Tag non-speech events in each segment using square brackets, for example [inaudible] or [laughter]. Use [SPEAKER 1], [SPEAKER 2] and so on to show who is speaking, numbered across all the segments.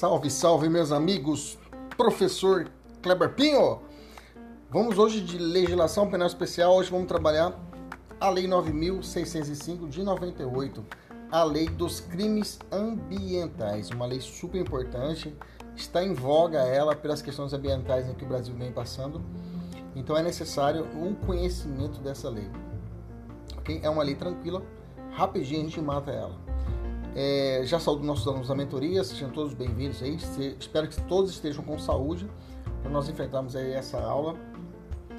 [SPEAKER 1] Salve, salve, meus amigos! Professor Kleber Pinho! Vamos hoje de legislação penal especial. Hoje vamos trabalhar a Lei 9.605 de 98, a Lei dos Crimes Ambientais, uma lei super importante. Está em voga ela pelas questões ambientais que o Brasil vem passando. Então é necessário o conhecimento dessa lei. Okay? É uma lei tranquila, rapidinho a gente mata ela. É, já saúdo nossos alunos da mentoria, sejam todos bem-vindos aí. Se, espero que todos estejam com saúde para nós enfrentarmos aí essa aula.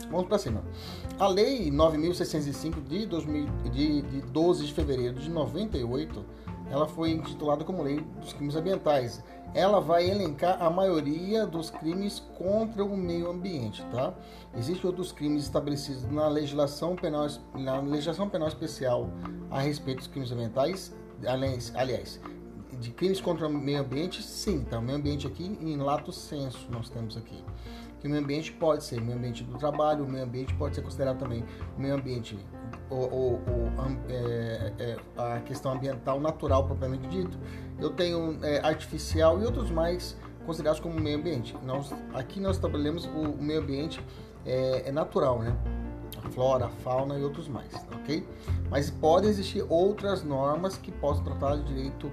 [SPEAKER 1] Vamos para cima. A Lei 9.605 de, 2000, de, de 12 de fevereiro de 98, ela foi intitulada como Lei dos Crimes Ambientais. Ela vai elencar a maioria dos crimes contra o meio ambiente, tá? Existem outros crimes estabelecidos na legislação penal, na legislação penal especial a respeito dos crimes ambientais aliás, aliás, de crimes contra o meio ambiente, sim, tá? O meio ambiente aqui em lato senso nós temos aqui. Que o meio ambiente pode ser o meio ambiente do trabalho, o meio ambiente pode ser considerado também o meio ambiente, o, o, o é, é, a questão ambiental natural propriamente dito. Eu tenho é, artificial e outros mais considerados como meio ambiente. Nós, aqui nós trabalhamos o, o meio ambiente é, é natural, né? Flora, fauna e outros mais, ok? Mas podem existir outras normas que possam tratar de direito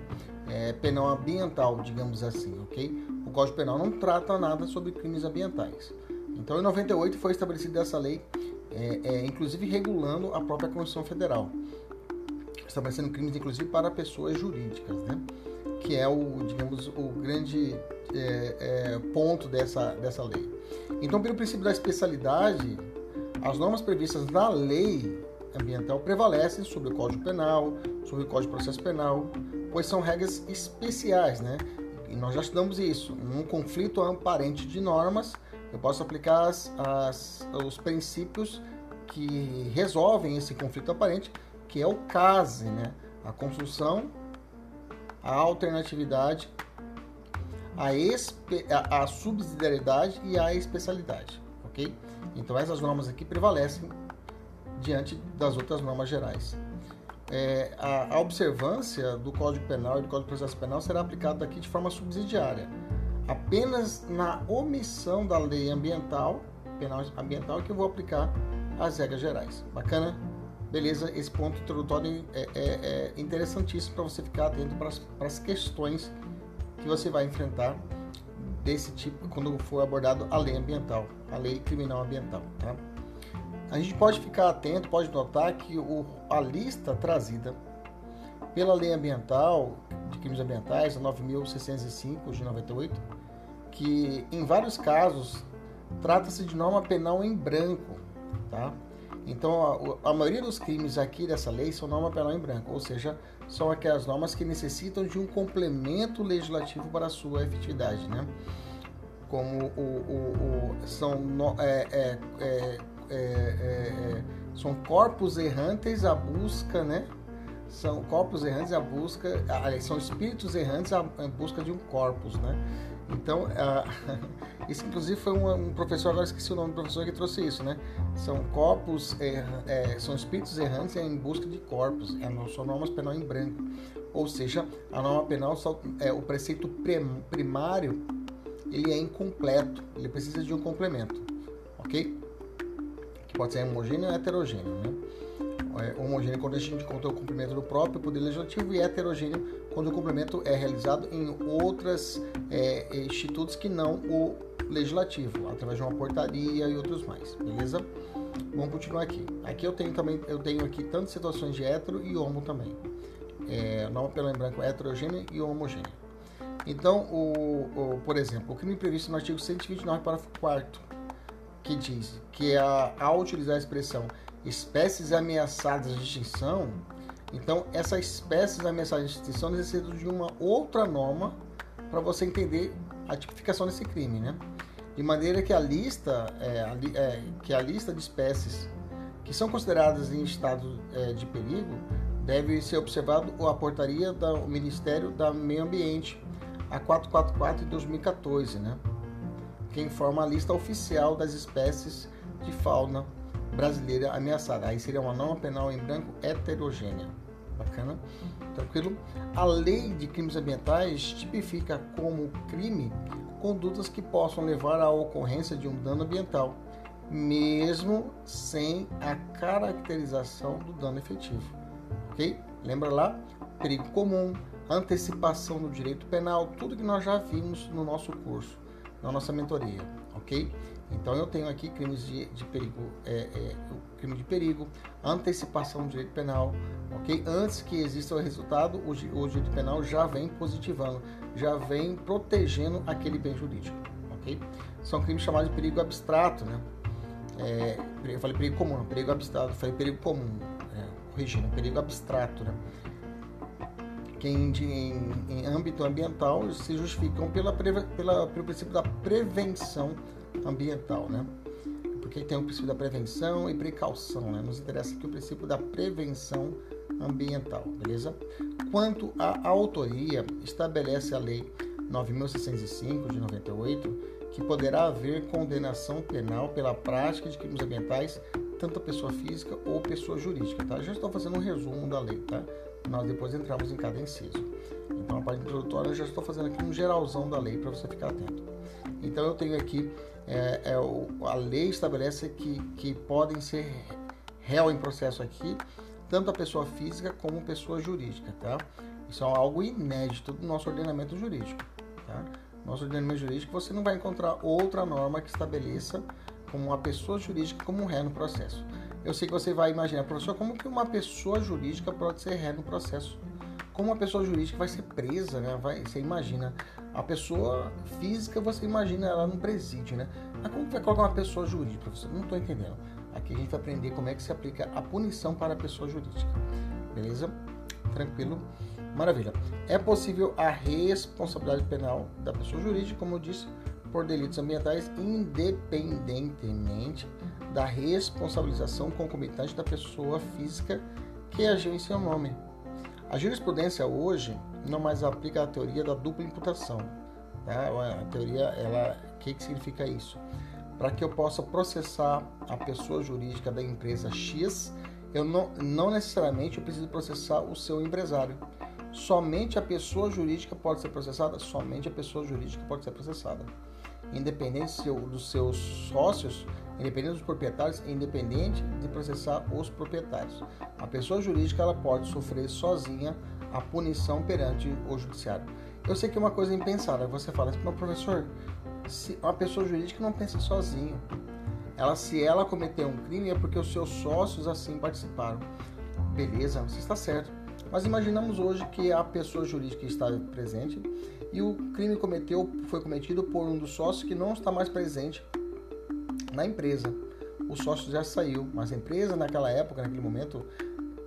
[SPEAKER 1] é, penal ambiental, digamos assim, ok? O Código Penal não trata nada sobre crimes ambientais. Então, em 98 foi estabelecida essa lei, é, é, inclusive regulando a própria Constituição Federal, estabelecendo crimes, inclusive, para pessoas jurídicas, né? Que é o, digamos, o grande é, é, ponto dessa, dessa lei. Então, pelo princípio da especialidade, as normas previstas na lei ambiental prevalecem sobre o Código Penal, sobre o Código de Processo Penal, pois são regras especiais, né? E nós já estudamos isso. Num conflito aparente de normas, eu posso aplicar as, as, os princípios que resolvem esse conflito aparente, que é o CASE, né? A construção, a alternatividade, a, a, a subsidiariedade e a especialidade, ok? Então essas normas aqui prevalecem diante das outras normas gerais. É, a, a, observância do Código Penal e do Código de Processo Penal será aplicada aqui de forma subsidiária, apenas na omissão da lei ambiental, penal ambiental, que eu vou aplicar as regras gerais. Bacana? Beleza? Esse ponto introdutório é, é, é interessantíssimo para você ficar atento para as questões que você vai enfrentar desse tipo quando for abordado a lei ambiental, a lei criminal ambiental. Tá? A gente pode ficar atento, pode notar que o, a lista trazida pela lei ambiental de crimes ambientais, a 9.605 de 98, que em vários casos trata-se de norma penal em branco, tá? Então, a, a, maioria dos crimes aqui dessa lei são norma penal em branco, ou seja, são aquelas normas que necessitam de um complemento legislativo para sua efetividade, né? Como o, o, o são, no, é, é, é, é, é são corpos errantes à busca, né? São corpos errantes à busca, são espíritos errantes à busca de um corpus, né? Então, [laughs] isso inclusive foi um, professor, agora esqueci o nome do professor que trouxe isso, né? São corpos, é, é, são espíritos errantes em busca de corpos, é, são normas penal em branco. Ou seja, a norma penal, só, é, o preceito primário, ele é incompleto, ele precisa de um complemento, ok? Que pode ser homogêneo ou heterogêneo, né? É, homogêneo quando a gente conta o cumprimento do próprio poder legislativo e heterogêneo quando o complemento é realizado em outros é, institutos que não o legislativo, através de uma portaria e outros mais, beleza? Vamos continuar aqui. Aqui eu tenho também, eu tenho aqui tanto situações de hétero e homo também. É, pelo em branco heterogênea e homogênea. Então, o, o, por exemplo, o crime previsto no artigo 129, parágrafo 4 que diz que a, ao utilizar a expressão espécies ameaçadas de extinção, então essas espécies ameaçadas de extinção necessitam de uma outra norma para você entender a tipificação desse crime, né? De maneira que a lista, é, a, é, que a lista de espécies que são consideradas em estado é, de perigo deve ser observado a portaria do Ministério do Meio Ambiente, a 444 de 2014, né? Que informa a lista oficial das espécies de fauna brasileira ameaçada. Aí seria uma norma penal em branco heterogênea. Bacana? Tranquilo? A lei de crimes ambientais tipifica como crime condutas que possam levar à ocorrência de um dano ambiental, mesmo sem a caracterização do dano efetivo. Ok? Lembra lá? Perigo comum, antecipação do direito penal, tudo que nós já vimos no nosso curso, na nossa mentoria. Ok? Então eu tenho aqui crimes de, de perigo, é, é, crime de perigo, antecipação do direito penal, ok? Antes que exista o resultado, o, o direito penal já vem positivando, já vem protegendo aquele bem jurídico, ok? São crimes chamados de perigo abstrato, né? É, eu falei perigo comum, perigo abstrato, falei perigo comum, é, corrigindo, perigo abstrato, né? Que em, em, em âmbito ambiental se justificam pela, pela, pelo princípio da prevenção ambiental, né? Porque tem o princípio da prevenção e precaução, né? Nos interessa aqui o princípio da prevenção ambiental, beleza? Quanto à autoria, estabelece a Lei 9.605 de 98 que poderá haver condenação penal pela prática de crimes ambientais, tanto pessoa física ou pessoa jurídica, tá? Já estou fazendo um resumo da lei, tá? Nós depois entramos em cada inciso. Então, a parte introdutória eu já estou fazendo aqui um geralzão da lei para você ficar atento. Então, eu tenho aqui é, é, a lei estabelece que, que podem ser réu em processo aqui tanto a pessoa física como a pessoa jurídica, tá? Isso é algo inédito do nosso ordenamento jurídico, tá? Nosso ordenamento jurídico você não vai encontrar outra norma que estabeleça como uma pessoa jurídica como ré no processo. Eu sei que você vai imaginar, professor, como que uma pessoa jurídica pode ser ré no processo? Como uma pessoa jurídica vai ser presa, né? Vai, você imagina. A pessoa física, você imagina ela no presídio, né? Mas como vai colocar uma pessoa jurídica, professor? Não estou entendendo. Aqui a gente vai aprender como é que se aplica a punição para a pessoa jurídica. Beleza? Tranquilo? Maravilha. É possível a responsabilidade penal da pessoa jurídica, como eu disse, por delitos ambientais, independentemente da responsabilização concomitante da pessoa física que agiu em seu nome. A jurisprudência hoje não mais aplica a teoria da dupla imputação. Tá? A teoria, ela, o que, que significa isso? Para que eu possa processar a pessoa jurídica da empresa X, eu não, não necessariamente eu preciso processar o seu empresário. Somente a pessoa jurídica pode ser processada, somente a pessoa jurídica pode ser processada. Independente dos seus sócios, independente dos proprietários, independente de processar os proprietários. A pessoa jurídica ela pode sofrer sozinha a punição perante o judiciário. Eu sei que é uma coisa impensável. Você fala assim, professor, se uma pessoa jurídica não pensa sozinha. Ela, se ela cometer um crime, é porque os seus sócios assim participaram. Beleza, você está certo. Mas imaginamos hoje que a pessoa jurídica está presente e o crime cometeu, foi cometido por um dos sócios que não está mais presente na empresa. O sócio já saiu, mas a empresa naquela época, naquele momento,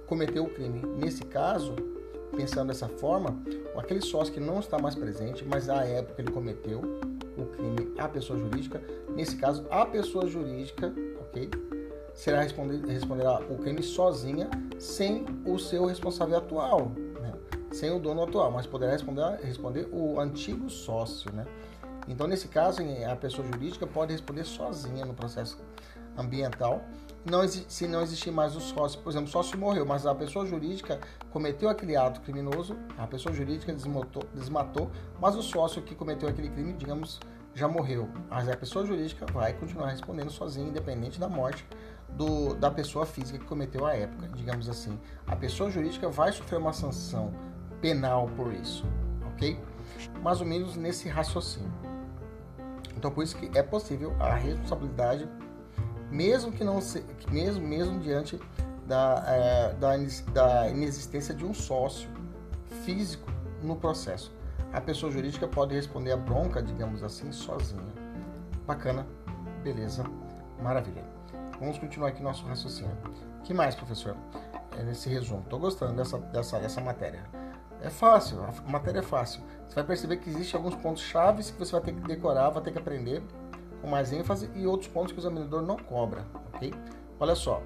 [SPEAKER 1] cometeu o crime. Nesse caso, pensando dessa forma, aquele sócio que não está mais presente, mas à época ele cometeu o crime, a pessoa jurídica, nesse caso, a pessoa jurídica, ok? Será responder, responderá o crime sozinha, sem o seu responsável atual, né? sem o dono atual, mas poderá responder, responder o antigo sócio, né? Então, nesse caso, a pessoa jurídica pode responder sozinha no processo ambiental. Não, se não existir mais o sócio, por exemplo, o sócio morreu, mas a pessoa jurídica cometeu aquele ato criminoso, a pessoa jurídica desmatou, desmatou, mas o sócio que cometeu aquele crime, digamos, já morreu. Mas a pessoa jurídica vai continuar respondendo sozinha, independente da morte do, da pessoa física que cometeu a época, digamos assim. A pessoa jurídica vai sofrer uma sanção penal por isso, ok? Mais ou menos nesse raciocínio. Então por isso que é possível a responsabilidade, mesmo que não se, mesmo mesmo diante da, é, da, da inexistência de um sócio físico no processo. A pessoa jurídica pode responder a bronca, digamos assim, sozinha. Bacana, beleza, maravilha. Vamos continuar aqui nosso raciocínio. que mais, professor? É nesse resumo. Estou gostando dessa, dessa, dessa matéria. É fácil, a matéria é fácil. Você vai perceber que existem alguns pontos chaves que você vai ter que decorar, vai ter que aprender com mais ênfase e outros pontos que o examinador não cobra, ok? Olha só.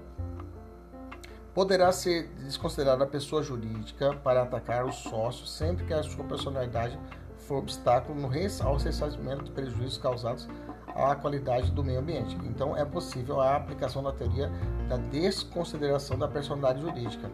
[SPEAKER 1] Poderá ser desconsiderada a pessoa jurídica para atacar o sócio sempre que a sua personalidade for obstáculo no ao ressarcimento de prejuízos causados à qualidade do meio ambiente. Então, é possível a aplicação da teoria da desconsideração da personalidade jurídica.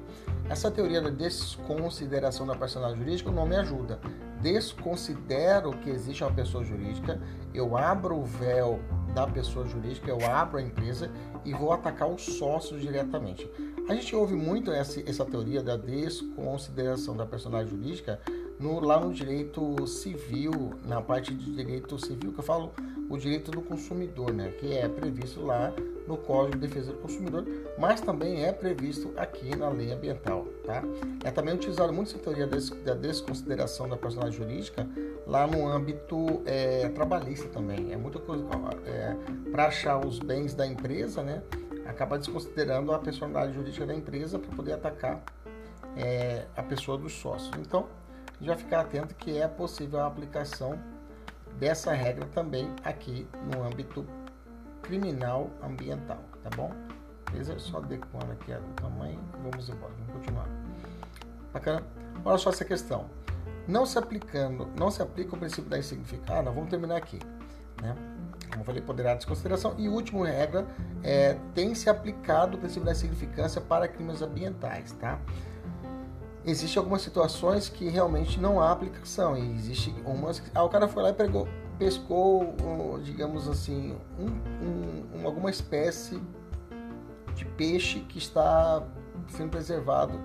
[SPEAKER 1] Essa teoria da desconsideração da personalidade jurídica, o nome ajuda. Desconsidero que existe uma pessoa jurídica, eu abro o véu da pessoa jurídica, eu abro a empresa e vou atacar os sócios diretamente. A gente ouve muito essa, essa teoria da desconsideração da personalidade jurídica no, lá no direito civil, na parte de direito civil, que eu falo o direito do consumidor, né, que é previsto lá no Código de Defesa do Consumidor, mas também é previsto aqui na lei ambiental. Tá? É também utilizado muito essa teoria da desconsideração da personalidade jurídica lá no âmbito é, trabalhista também. É muita coisa é, para achar os bens da empresa, né? acaba desconsiderando a personalidade jurídica da empresa para poder atacar é, a pessoa dos sócios. Então, já ficar atento que é possível a aplicação dessa regra também aqui no âmbito criminal ambiental, tá bom? Beleza? Só adequando aqui o tamanho, vamos embora, vamos continuar. Bacana? Olha só essa questão. Não se aplicando, não se aplica o princípio da insignificância, vamos terminar aqui, né? Como eu falei, poderá desconsideração. E última regra, é, tem se aplicado o princípio da insignificância para crimes ambientais, tá? Existem algumas situações que realmente não há aplicação e existe umas ah, o cara foi lá e pegou, pescou, digamos assim, um, um, alguma espécie de peixe que está sendo preservado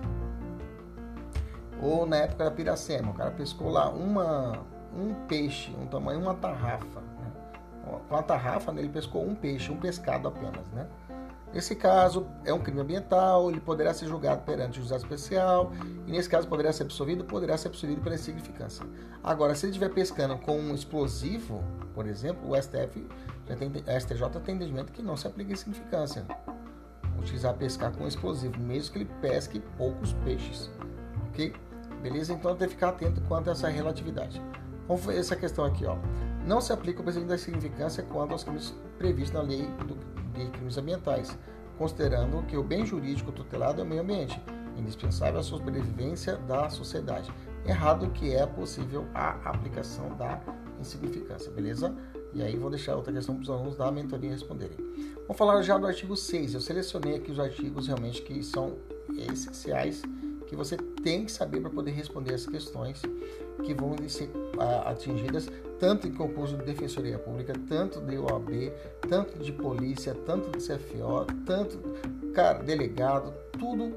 [SPEAKER 1] ou na época da piracema, o cara pescou lá uma, um peixe, um tamanho uma tarrafa, né? com a tarrafa ele pescou um peixe, um pescado apenas, né? Nesse caso, é um crime ambiental, ele poderá ser julgado perante o juizado especial, e nesse caso poderá ser absolvido, poderá ser absolvido pela insignificância. Agora, se ele estiver pescando com um explosivo, por exemplo, o STF, tem, a STJ tem entendimento que não se aplica insignificância. Utilizar pescar com um explosivo, mesmo que ele pesque poucos peixes. Ok? Beleza? Então tem que ficar atento quanto a essa relatividade. Vamos ver essa questão aqui, ó. Não se aplica o princípio da insignificância quanto aos crimes previstos na lei do de crimes ambientais, considerando que o bem jurídico tutelado é o meio ambiente, indispensável à sobrevivência da sociedade. Errado que é possível a aplicação da insignificância, beleza? E aí vou deixar outra questão para os alunos da mentoria responderem. Vamos falar já do artigo 6. Eu selecionei aqui os artigos realmente que são essenciais que você tem que saber para poder responder as questões que vão ser atingidas tanto em concurso de defensoria pública, tanto de OAB, tanto de polícia, tanto de CFO, tanto cara, delegado, tudo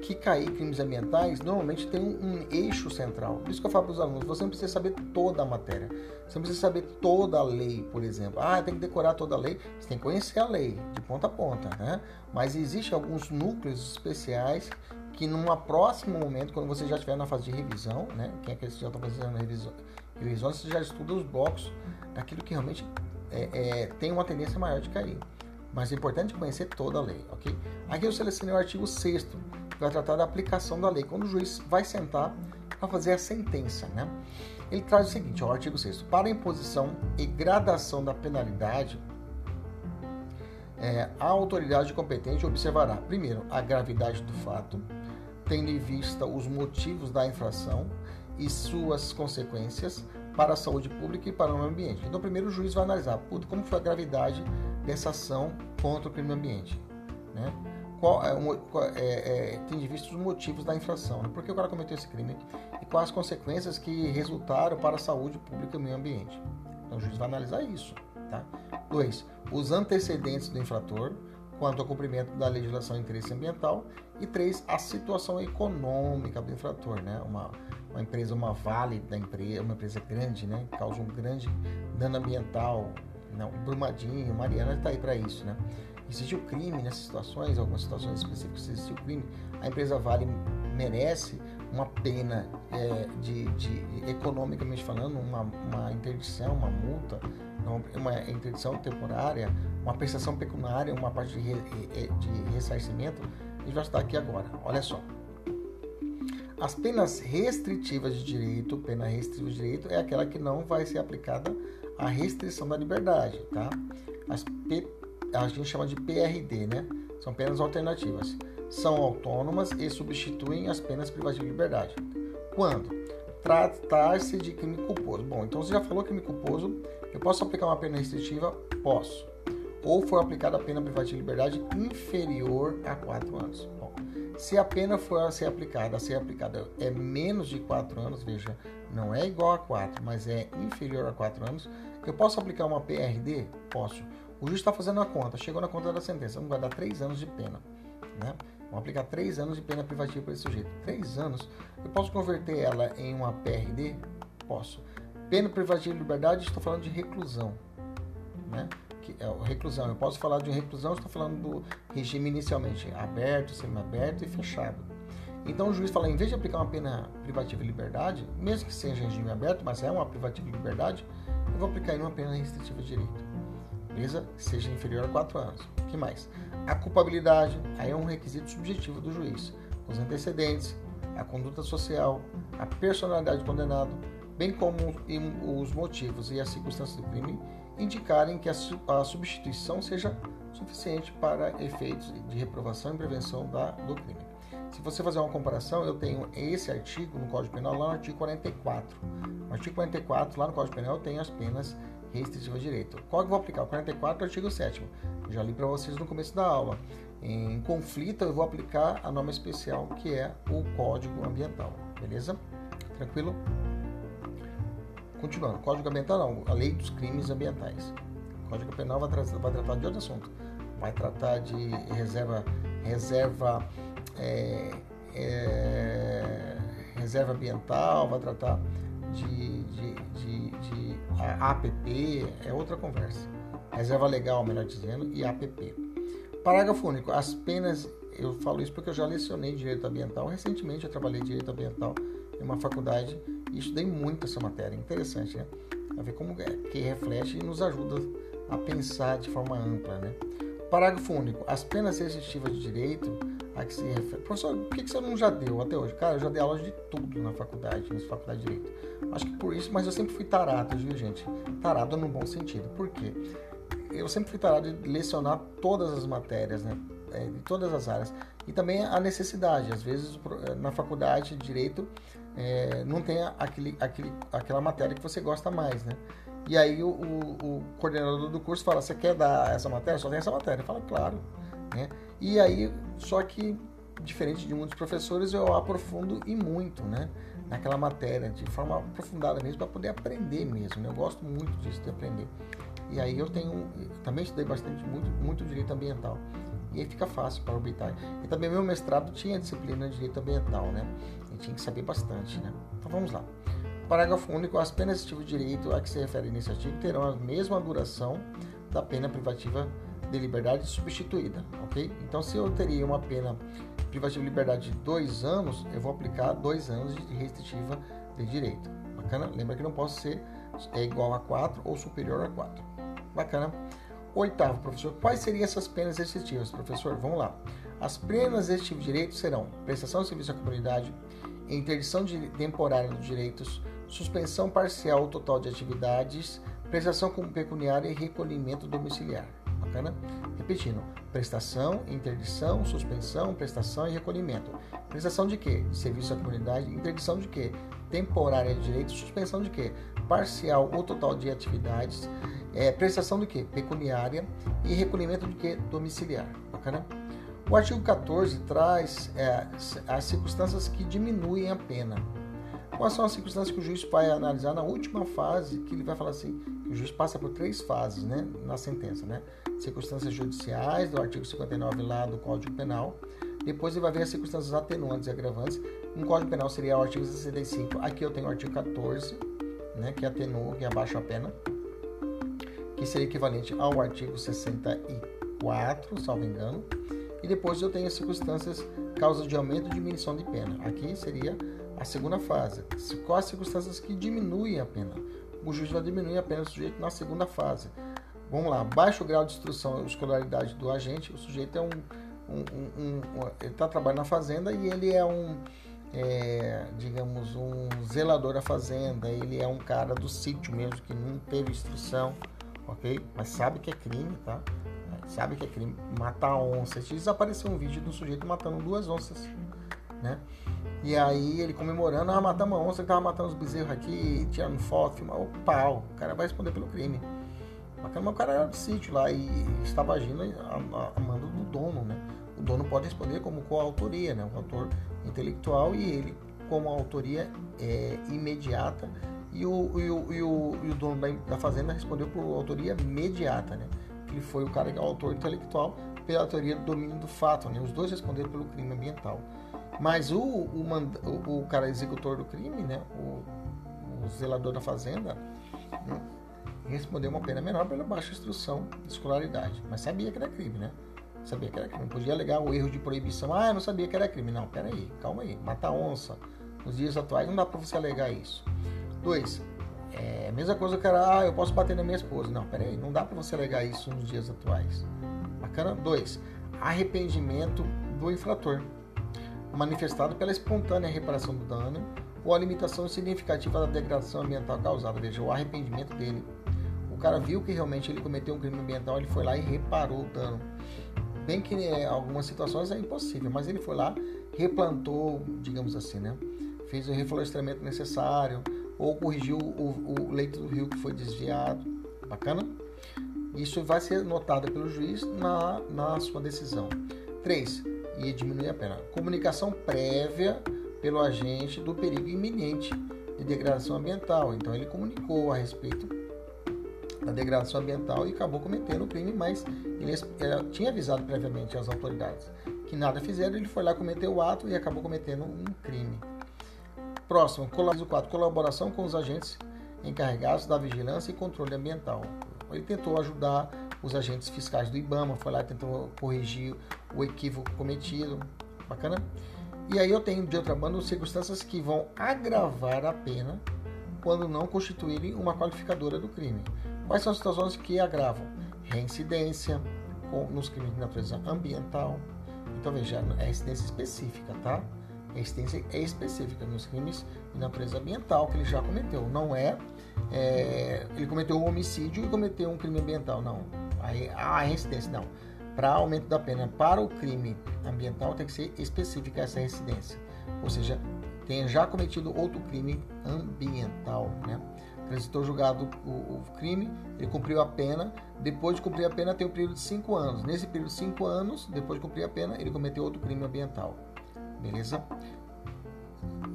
[SPEAKER 1] que cair crimes ambientais normalmente tem um, eixo central. Por isso que eu falo para os alunos, você não precisa saber toda a matéria. Você não precisa saber toda a lei, por exemplo. Ah, tem que decorar toda a lei. Você tem que conhecer a lei, de ponta a ponta, né? Mas existem alguns núcleos especiais que num próximo momento, quando você já estiver na fase de revisão, né? Quem é que já está fazendo revisão, revisão, você já estuda os blocos daquilo que realmente é, é, tem uma tendência maior de cair. Mas é importante conhecer toda a lei, ok? Aqui eu selecionei o artigo 6 que vai tratar da aplicação da lei. Quando o juiz vai sentar para fazer a sentença, né? Ele traz o seguinte, ó, o artigo 6 Para a imposição e gradação da penalidade, é, a autoridade competente observará, primeiro, a gravidade do fato, tendo em vista os motivos da infração e suas consequências para a saúde pública e para o meio ambiente. Então, primeiro o juiz vai analisar como foi a gravidade dessa ação contra o crime ambiente. Né? Qual, é, é, é, tendo em vista os motivos da infração, né? por que o cara cometeu esse crime e quais as consequências que resultaram para a saúde pública e o meio ambiente. Então, o juiz vai analisar isso. Tá? Dois, os antecedentes do infrator, quanto ao cumprimento da legislação de interesse ambiental e três, a situação econômica do infrator, né? Uma, uma empresa, uma vale da empresa, uma empresa grande, né? Causa um grande dano ambiental. Não, Brumadinho, Mariana está aí para isso, né? Existiu crime nessas situações, algumas situações específicas existiu crime, a empresa Vale merece uma pena é, de, de, economicamente falando, uma, uma interdição, uma multa, uma interdição temporária, uma prestação pecuniária, uma parte de, de ressarcimento, a gente vai aqui agora. Olha só. As penas restritivas de direito, pena restritiva de direito é aquela que não vai ser aplicada à restrição da liberdade, tá? As P, a gente chama de PRD, né? São penas alternativas. São autônomas e substituem as penas privativas de liberdade. Quando tratar-se de crime culposo. Bom, então você já falou crime culposo, eu posso aplicar uma pena restritiva? Posso. Ou for aplicada a pena privativa de liberdade inferior a 4 anos. Se a pena for a ser aplicada, a ser aplicada é menos de 4 anos, veja, não é igual a 4, mas é inferior a 4 anos, eu posso aplicar uma PRD? Posso. O juiz está fazendo a conta, chegou na conta da sentença, não vai dar 3 anos de pena. Né? Vamos aplicar 3 anos de pena privativa para esse sujeito. 3 anos, eu posso converter ela em uma PRD? Posso. Pena privativa de liberdade, estou falando de reclusão. Né? Que é reclusão. Eu posso falar de reclusão, estou falando do regime inicialmente aberto, semiaberto e fechado. Então o juiz fala, em vez de aplicar uma pena privativa de liberdade, mesmo que seja regime aberto, mas é uma privativa de liberdade, eu vou aplicar uma pena restritiva de direito. Beleza? Seja inferior a 4 anos. O que mais? A culpabilidade, aí é um requisito subjetivo do juiz. Os antecedentes, a conduta social, a personalidade do condenado, bem como os motivos e as circunstâncias do crime indicarem que a, substituição seja suficiente para efeitos de reprovação e prevenção da, do crime. Se você fazer uma comparação, eu tenho esse artigo no Código Penal lá no artigo 44. No artigo 44, lá no Código Penal, eu tenho as penas restritivas de direito. Qual que eu vou aplicar? O 44 artigo 7 eu Já li para vocês no começo da aula. Em conflito, eu vou aplicar a norma especial, que é o Código Ambiental. Beleza? Tranquilo? Continuando, Código Ambiental não, a lei dos crimes ambientais. O Código Penal vai, tra vai tratar de outro assunto. Vai tratar de reserva, reserva, é, é, reserva ambiental, vai tratar de, de, de, de APP, é outra conversa. Reserva legal, melhor dizendo, e APP. Parágrafo único. As penas, eu falo isso porque eu já lecionei direito ambiental. Recentemente eu trabalhei direito ambiental em uma faculdade estudei muito essa matéria. Interessante, né? A ver como é, que reflete e nos ajuda a pensar de forma ampla, né? Parágrafo único. As penas restritivas de direito a que se refere. Professor, por que você não já deu até hoje? Cara, eu já dei aula de tudo na faculdade, na faculdade de direito. Acho que por isso, mas eu sempre fui tarado, viu, gente? Tarado no bom sentido. Por quê? Eu sempre fui tarado de lecionar todas as matérias, né? É, de todas as áreas. E também a necessidade. Às vezes, na faculdade de direito, é, não tem aquele, aquele, aquela matéria que você gosta mais, né? E aí o, o, o, coordenador do curso fala, você quer dar essa matéria? Só tem essa matéria. Fala, claro. Né? E aí, só que, diferente de muitos professores, eu aprofundo e muito, né? Naquela matéria, de forma aprofundada mesmo, para poder aprender mesmo. Né? Eu gosto muito disso, de aprender. E aí eu tenho, também estudei bastante, muito, muito direito ambiental. E aí fica fácil para orbitar. E também meu mestrado tinha disciplina de direito ambiental, né? Tinha que saber bastante, né? Então vamos lá. Parágrafo único. As penas desse tipo de direito a que se refere nesse artigo terão a mesma duração da pena privativa de liberdade substituída, ok? Então, se eu teria uma pena privativa de liberdade de dois anos, eu vou aplicar dois anos de restritiva de direito. Bacana? Lembra que não posso ser é igual a 4 ou superior a 4. Bacana? Oitavo, professor, quais seriam essas penas restritivas, professor? Vamos lá. As penas restritivas de direito serão prestação de serviço à comunidade, interdição de temporária dos direitos, suspensão parcial ou total de atividades, prestação pecuniária e recolhimento domiciliar. Bacana? Repetindo, prestação, interdição, suspensão, prestação e recolhimento. Prestação de quê? Serviço à comunidade. Interdição de quê? Temporária de direito. Suspensão de quê? Parcial ou total de atividades é, prestação do que? Pecuniária e recolhimento do que? Domiciliar. Bacana? O artigo 14 traz é, as circunstâncias que diminuem a pena. Quais são as circunstâncias que o juiz vai analisar na última fase, que ele vai falar assim, o juiz passa por três fases né, na sentença, né? Circunstâncias judiciais, do artigo 59 lá do Código Penal. Depois ele vai ver as circunstâncias atenuantes e agravantes, Um Código Penal seria o artigo 65. Aqui eu tenho o artigo 14, né, que atenua, que abaixa a pena, que seria equivalente ao artigo 64, salvo engano. E depois eu tenho as circunstâncias causas de aumento ou diminuição de pena. Aqui seria a segunda fase. Quais as circunstâncias que diminuem a pena? O juiz vai diminuir a pena do sujeito na segunda fase. Vamos lá, baixo grau de instrução e escolaridade do agente. O sujeito é um. um, um, um ele está trabalhando na fazenda e ele é um. É, digamos, um zelador da fazenda, ele é um cara do sítio mesmo que não teve instrução, ok? Mas sabe que é crime, tá? Sabe que é crime matar onça. Desapareceu um vídeo do sujeito matando duas onças, né? E aí ele comemorando, ah, matamos uma onça que tava matando os bezerros aqui, tirando foto, filmando, o pau, o cara vai responder pelo crime. Bacana, o cara era do sítio lá e estava agindo a, a mando do dono, né? O dono pode responder como coautoria, né? O autor intelectual e ele como autoria é, imediata e o, e o, e o, e o dono da, da, fazenda respondeu por autoria imediata, né? Ele foi o cara é o autor intelectual pela teoria do domínio do fato, né? Os dois responderam pelo crime ambiental. Mas o, o, o, o cara executor do crime, né, o, o zelador da fazenda, né, respondeu uma pena menor pela baixa instrução de escolaridade. Mas sabia que era crime, né? Sabia que era crime. Podia alegar o erro de proibição. Ah, eu não sabia que era crime. Não, peraí, calma aí. Matar onça nos dias atuais não dá para você alegar isso. Dois, é, mesma coisa que era, ah, eu posso bater na minha esposa. Não, peraí, não dá para você alegar isso nos dias atuais. Bacana? Dois, arrependimento do infrator manifestado pela espontânea reparação do dano ou a limitação significativa da degradação ambiental causada. Veja, o arrependimento dele. O cara viu que realmente ele cometeu um crime ambiental, ele foi lá e reparou o dano. Bem que em né, algumas situações é impossível, mas ele foi lá, replantou, digamos assim, né? Fez o reflorestamento necessário ou corrigiu o, o leito do rio que foi desviado. Bacana? Isso vai ser notado pelo juiz na, na sua decisão. 3 e diminuir a pena. Comunicação prévia pelo agente do perigo iminente de degradação ambiental. Então ele comunicou a respeito da degradação ambiental e acabou cometendo o crime, mas ele, tinha avisado previamente as autoridades que nada fizeram, ele foi lá cometer o ato e acabou cometendo um crime. Próximo, 4, colaboração com os agentes encarregados da vigilância e controle ambiental. Ele tentou ajudar os agentes fiscais do IBAMA, foi lá e tentou corrigir o equívoco cometido. Bacana? E aí eu tenho, de outra banda, circunstâncias que vão agravar a pena quando não constituírem uma qualificadora do crime. Quais são as situações que agravam? Reincidência nos crimes de natureza ambiental. Então veja, é incidência específica, tá? A incidência é específica nos crimes de natureza ambiental que ele já cometeu. Não é, é ele cometeu um homicídio e cometeu um crime ambiental. Não. Aí a reincidência não para aumento da pena para o crime ambiental tem que ser específica essa residência, ou seja, tenha já cometido outro crime ambiental, né? Transitou julgado o, o, crime, ele cumpriu a pena, depois de cumprir a pena tem um período de 5 anos. Nesse período de 5 anos, depois de cumprir a pena, ele cometeu outro crime ambiental. Beleza?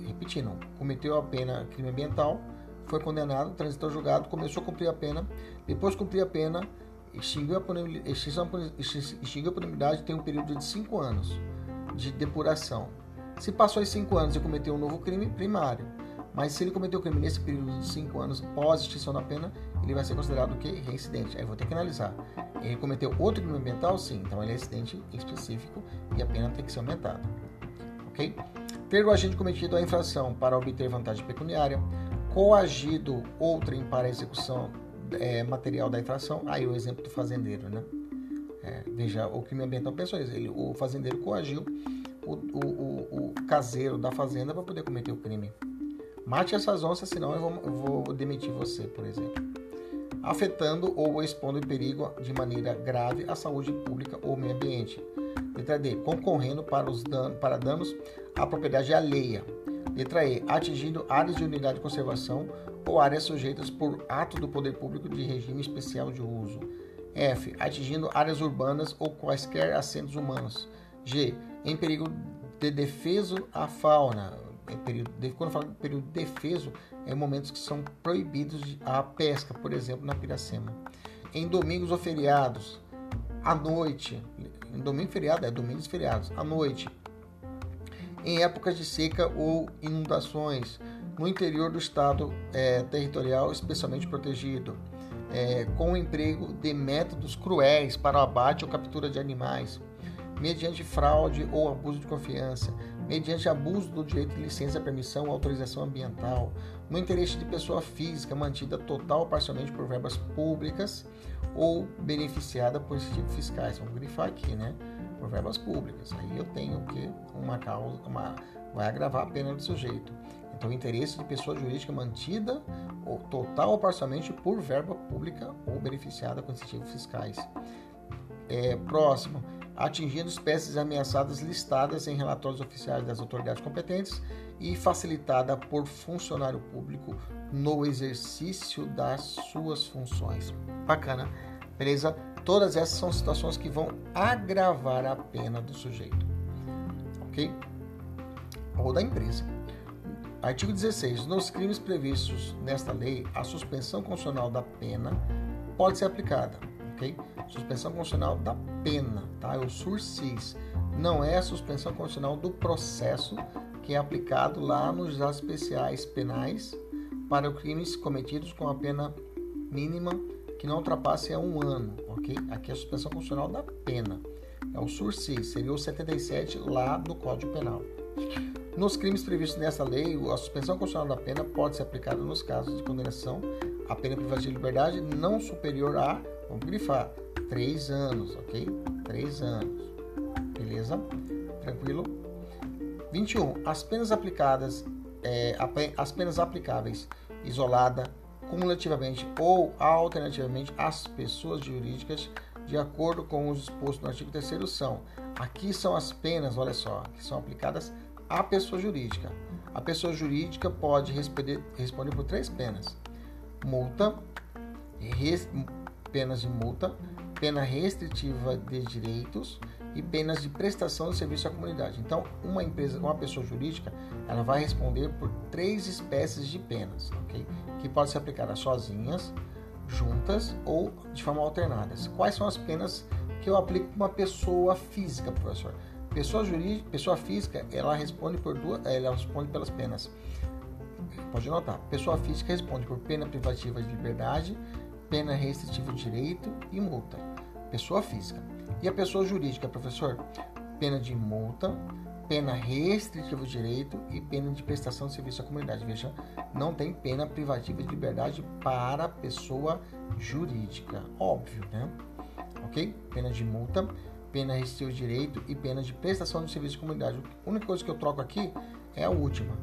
[SPEAKER 1] Repetindo, cometeu a pena crime ambiental, foi condenado, transitou julgado, começou a cumprir a pena, depois de cumprir a pena, extinguiu a, punibilidade tem um período de 5 anos de depuração. Se passou os 5 anos e cometeu um novo crime, primário. Mas se ele cometeu o crime nesse período de 5 anos pós extinção da pena, ele vai ser considerado o que? Reincidente. Aí vou ter que analisar. Ele cometeu outro crime ambiental? Sim. Então ele é residente específico e a pena tem que ser aumentada. Ok? Ter o agente cometido a infração para obter vantagem pecuniária, coagido outrem para a execução é, material da infração. Aí o exemplo do fazendeiro, né? É, veja, o crime ambiental pensou isso. Ele, o fazendeiro coagiu o, o, o, o caseiro da fazenda para poder cometer o crime. Mate essas onças, senão eu vou, eu vou demitir você, por exemplo. Afetando ou expondo em perigo de maneira grave a saúde pública ou meio ambiente. Letra D. Concorrendo para, os dan para danos à propriedade alheia. Letra E. Atingindo áreas de unidade de conservação ou áreas sujeitas por ato do poder público de regime especial de uso. F. Atingindo áreas urbanas ou quaisquer assentos humanos. G. Em perigo de defeso à fauna. Período, quando falo de período defeso, é momentos que são proibidos a pesca, por exemplo, na Piracema. Em domingos ou feriados, à noite, em domingo feriado, é domingos feriados, à noite, em épocas de seca ou inundações, no interior do estado é, territorial especialmente protegido, é, com o emprego de métodos cruéis para o abate ou captura de animais, mediante fraude ou abuso de confiança, mediante abuso do direito de licença, permissão ou autorização ambiental, no interesse de pessoa física mantida total ou parcialmente por verbas públicas ou beneficiada por incentivos fiscais. Vamos grifar aqui, né? Por verbas públicas. Aí eu tenho que uma causa, uma, vai agravar a pena do sujeito. Então, interesse de pessoa jurídica mantida ou total ou parcialmente por verba pública ou beneficiada com incentivos fiscais. É, próximo, atingindo espécies ameaçadas listadas em relatórios oficiais das autoridades competentes e facilitada por funcionário público no exercício das suas funções. Bacana, beleza? Todas essas são situações que vão agravar a pena do sujeito, ok? Ou da empresa. Artigo 16. Nos crimes previstos nesta lei, a suspensão constitucional da pena pode ser aplicada, ok? Suspensão constitucional da pena, tá? É o sursis. Não é a suspensão constitucional do processo que é aplicado lá nos juizados especiais penais para crimes cometidos com a pena mínima que não ultrapasse a um ano, ok? Aqui é a suspensão constitucional da pena. É o sursis, seria o 77 lá do Código Penal. Nos crimes previstos nessa lei, a suspensão constitucional da pena pode ser aplicada nos casos de condenação à pena privativa de liberdade não superior a, vamos grifar, três anos, ok? Três anos. Beleza? Tranquilo? 21. As penas aplicadas, é, as penas aplicáveis isolada, cumulativamente ou alternativamente às pessoas jurídicas, de acordo com os expostos no artigo 3 são. Aqui são as penas, olha só, que são aplicadas à pessoa jurídica. A pessoa jurídica pode responder, responder por três penas: multa, res, penas de multa, pena restritiva de direitos e penas de prestação de serviço à comunidade. Então, uma empresa, uma pessoa jurídica, ela vai responder por três espécies de penas, ok? Que podem ser aplicadas sozinhas, juntas ou de forma alternadas. Quais são as penas que eu aplico para uma pessoa física, professor? Pessoa jurídica, pessoa física, ela responde por duas, ela responde pelas penas. Pode notar. Pessoa física responde por pena privativa de liberdade, pena restritiva de direito e multa. Pessoa física. E a pessoa jurídica, professor? Pena de multa, pena restritiva de direito e pena de prestação de serviço à comunidade. Veja, não tem pena privativa de liberdade para a pessoa jurídica. Óbvio, né? Ok? Pena de multa, pena restritiva de direito e pena de prestação de serviço à comunidade. A única coisa que eu troco aqui é a última.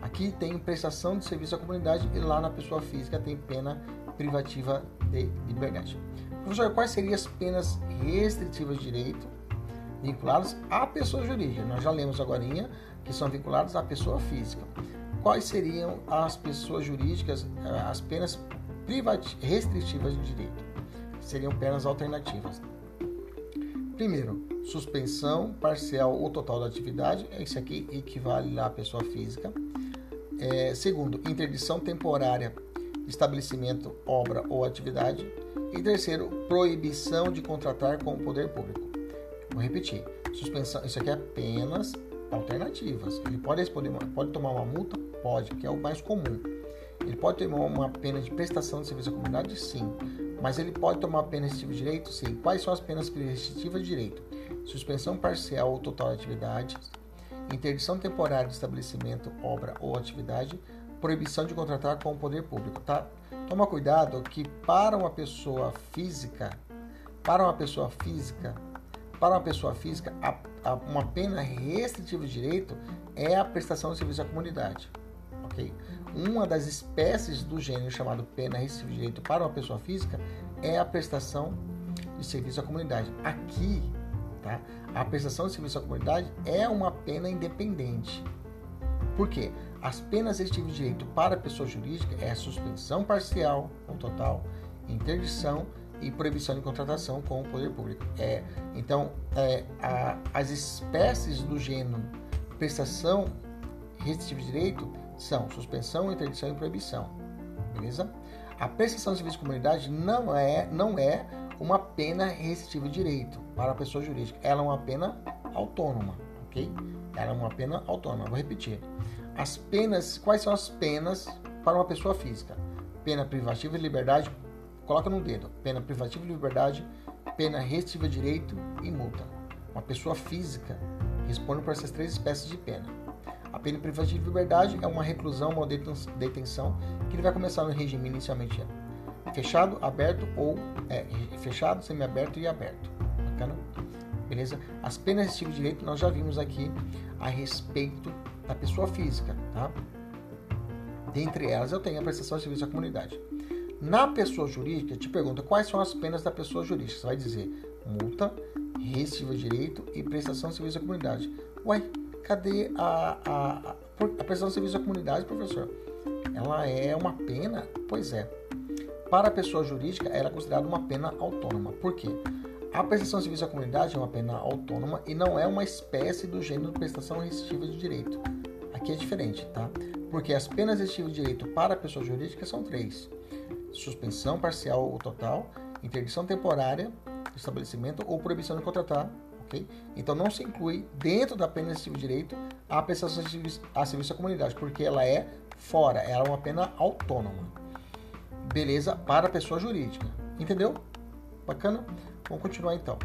[SPEAKER 1] Aqui tem prestação de serviço à comunidade e lá na pessoa física tem pena privativa de liberdade. Professor, quais seriam as penas restritivas de direito vinculadas à pessoa jurídica? Nós já lemos agora que são vinculadas à pessoa física. Quais seriam as pessoas jurídicas, eh, as penas restritivas de direito? Seriam penas alternativas. Primeiro, suspensão parcial ou total da atividade, esse aqui equivale à pessoa física. É, segundo, interdição temporária estabelecimento, obra ou atividade. E terceiro, proibição de contratar com o poder público. Vou repetir. Suspensão, isso aqui é apenas alternativas. Ele pode responder, pode tomar uma multa? Pode, que é o mais comum. Ele pode tomar uma pena de prestação de serviço à comunidade? Sim. Mas ele pode tomar pena restritiva de direito? Sim. Quais são as penas restritivas de direito? Suspensão parcial ou total de atividades, interdição temporária de estabelecimento, obra ou atividade, proibição de contratar com o poder público, tá? Toma cuidado que para uma pessoa física, para uma pessoa física, para uma pessoa física, a, a, uma pena restritiva de direito é a prestação de serviço à comunidade, ok? Uma das espécies do gênero chamado pena restritiva de direito para uma pessoa física é a prestação de serviço à comunidade. Aqui, tá? A prestação de serviço à comunidade é uma pena independente. Por quê? As penas direito para a pessoa jurídica é suspensão parcial ou total, interdição e proibição de contratação com o poder público. É, então, é, a, as espécies do gênero prestação restritiva de direito são suspensão, interdição e proibição. Beleza? A prestação de serviço de comunidade não é, não é uma pena restritiva de direito para a pessoa jurídica. Ela é uma pena autônoma, ok? Ela é uma pena autônoma. Vou repetir. As penas, quais são as penas para uma pessoa física? Pena privativa de liberdade, coloca no dedo. Pena privativa de liberdade, pena restritiva de direito e multa. Uma pessoa física responde por essas três espécies de pena. A pena privativa de liberdade é uma reclusão, uma detenção que ele vai começar no regime inicialmente fechado, aberto ou é, fechado, semiaberto e aberto. Bacana? Beleza? As penas restritivas de direito nós já vimos aqui a respeito da pessoa física, tá? Dentre elas eu tenho a prestação de serviço à comunidade. Na pessoa jurídica, te pergunta quais são as penas da pessoa jurídica. Você vai dizer multa, restritiva de direito e prestação de serviço à comunidade. Ué, cadê a, a, a, a prestação de serviço à comunidade, professor? Ela é uma pena? Pois é. Para a pessoa jurídica, ela é considerada uma pena autônoma. Por quê? A prestação de serviço à comunidade é uma pena autônoma e não é uma espécie do gênero de prestação restritiva de direito. Aqui é diferente, tá? Porque as penas restritivas de direito para a pessoa jurídica são três: suspensão parcial ou total, interdição temporária do estabelecimento ou proibição de contratar, ok? Então não se inclui dentro da pena restritiva de direito a prestação de serviço, a serviço à comunidade, porque ela é fora, ela é uma pena autônoma beleza para a pessoa jurídica. Entendeu? Bacana? Vamos continuar então.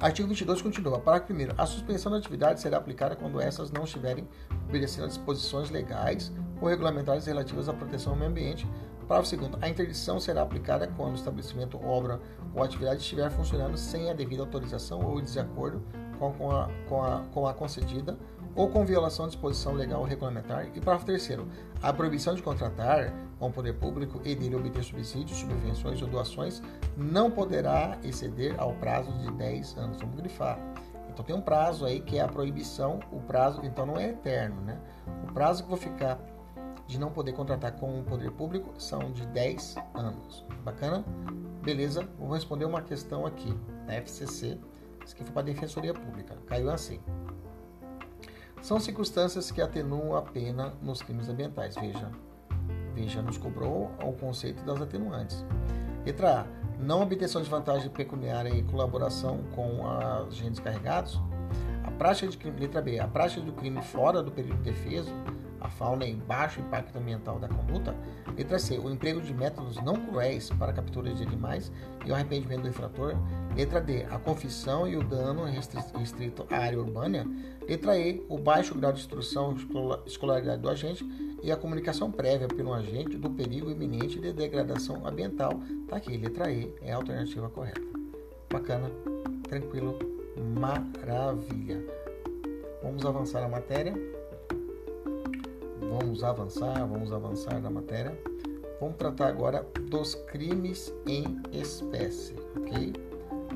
[SPEAKER 1] Artigo 22 continua. Parágrafo 1. A suspensão da atividade será aplicada quando essas não estiverem obedecendo a disposições legais ou regulamentares relativas à proteção ao meio ambiente. Parágrafo 2. A interdição será aplicada quando o estabelecimento, obra ou atividade estiver funcionando sem a devida autorização ou desacordo com a, com a, com a concedida ou com violação de disposição legal ou regulamentar. E parágrafo terceiro, a proibição de contratar com o poder público e dele obter subsídios, subvenções ou doações não poderá exceder ao prazo de 10 anos. Vamos grifar. Então tem um prazo aí que é a proibição, o prazo então não é eterno, né? O prazo que vou ficar de não poder contratar com o poder público são de 10 anos. Bacana? Beleza? Vou responder uma questão aqui da FCC, isso aqui foi para a Defensoria Pública. Caiu assim são circunstâncias que atenuam a pena nos crimes ambientais. Veja, veja, nos cobrou o conceito das atenuantes. Letra A. Não obtenção de vantagem pecuniária em colaboração com agentes carregados. A prática de crime, letra B. A prática do crime fora do período de defesa a fauna em baixo impacto ambiental da conduta. Letra C. O emprego de métodos não cruéis para a captura de animais e o arrependimento do infrator. Letra D. A confissão e o dano restrito à área urbana. Letra E. O baixo grau de instrução e escolaridade do agente e a comunicação prévia pelo agente do perigo iminente de degradação ambiental. Tá aqui. Letra E é a alternativa correta. Bacana, tranquilo, maravilha. Vamos avançar a matéria. Vamos avançar, vamos avançar na matéria. Vamos tratar agora dos crimes em espécie, ok?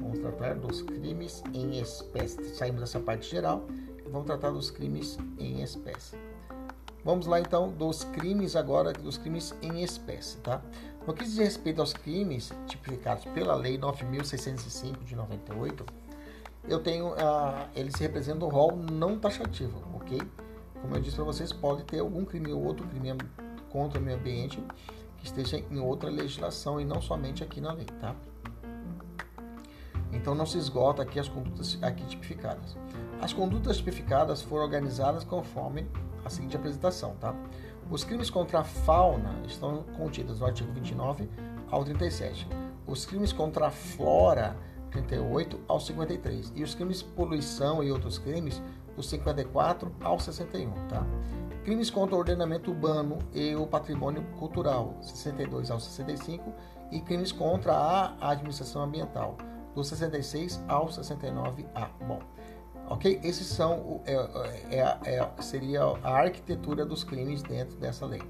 [SPEAKER 1] Vamos tratar dos crimes em espécie. Saímos dessa parte geral e vamos tratar dos crimes em espécie. Vamos lá então dos crimes agora, dos crimes em espécie, tá? No que diz respeito aos crimes tipificados pela Lei 9.605 de 98, eu tenho, uh, eles representam um rol não taxativo, ok? Como eu disse para vocês, pode ter algum crime ou outro crime contra o meio ambiente que esteja em outra legislação e não somente aqui na lei, tá? Então não se esgota aqui as condutas aqui tipificadas. As condutas tipificadas foram organizadas conforme a seguinte apresentação, tá? Os crimes contra a fauna estão contidos no artigo 29 ao 37. Os crimes contra a flora 38 ao 53 e os crimes de poluição e outros crimes do 54 ao 61, tá? Crimes contra o ordenamento urbano e o patrimônio cultural, 62 ao 65, e crimes contra a administração ambiental, do 66 ao 69A. Bom, ok? Esses são é, é, é, é, seria a arquitetura dos crimes dentro dessa lei.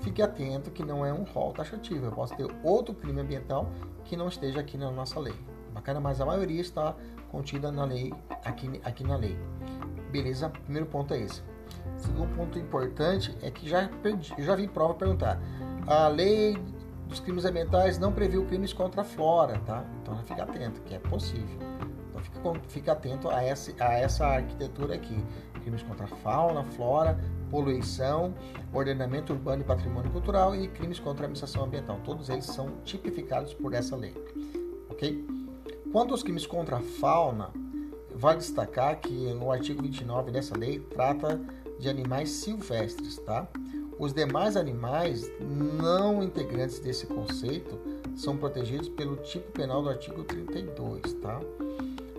[SPEAKER 1] Fique atento que não é um rol taxativo. Eu posso ter outro crime ambiental que não esteja aqui na nossa lei. Bacana, mas a maioria está contida na lei aqui, aqui na lei. Beleza? Primeiro ponto é esse. Segundo ponto importante é que já, já vi prova perguntar. A lei dos crimes ambientais não previu crimes contra a flora, tá? Então fica atento, que é possível. Então fica, fica atento a essa, a essa arquitetura aqui. Crimes contra a fauna, flora, poluição, ordenamento urbano e patrimônio cultural e crimes contra a administração ambiental. Todos eles são tipificados por essa lei. Ok? Quanto aos crimes contra a fauna, vale destacar que no artigo 29 dessa lei trata de animais silvestres, tá? Os demais animais não integrantes desse conceito são protegidos pelo tipo penal do artigo 32, tá?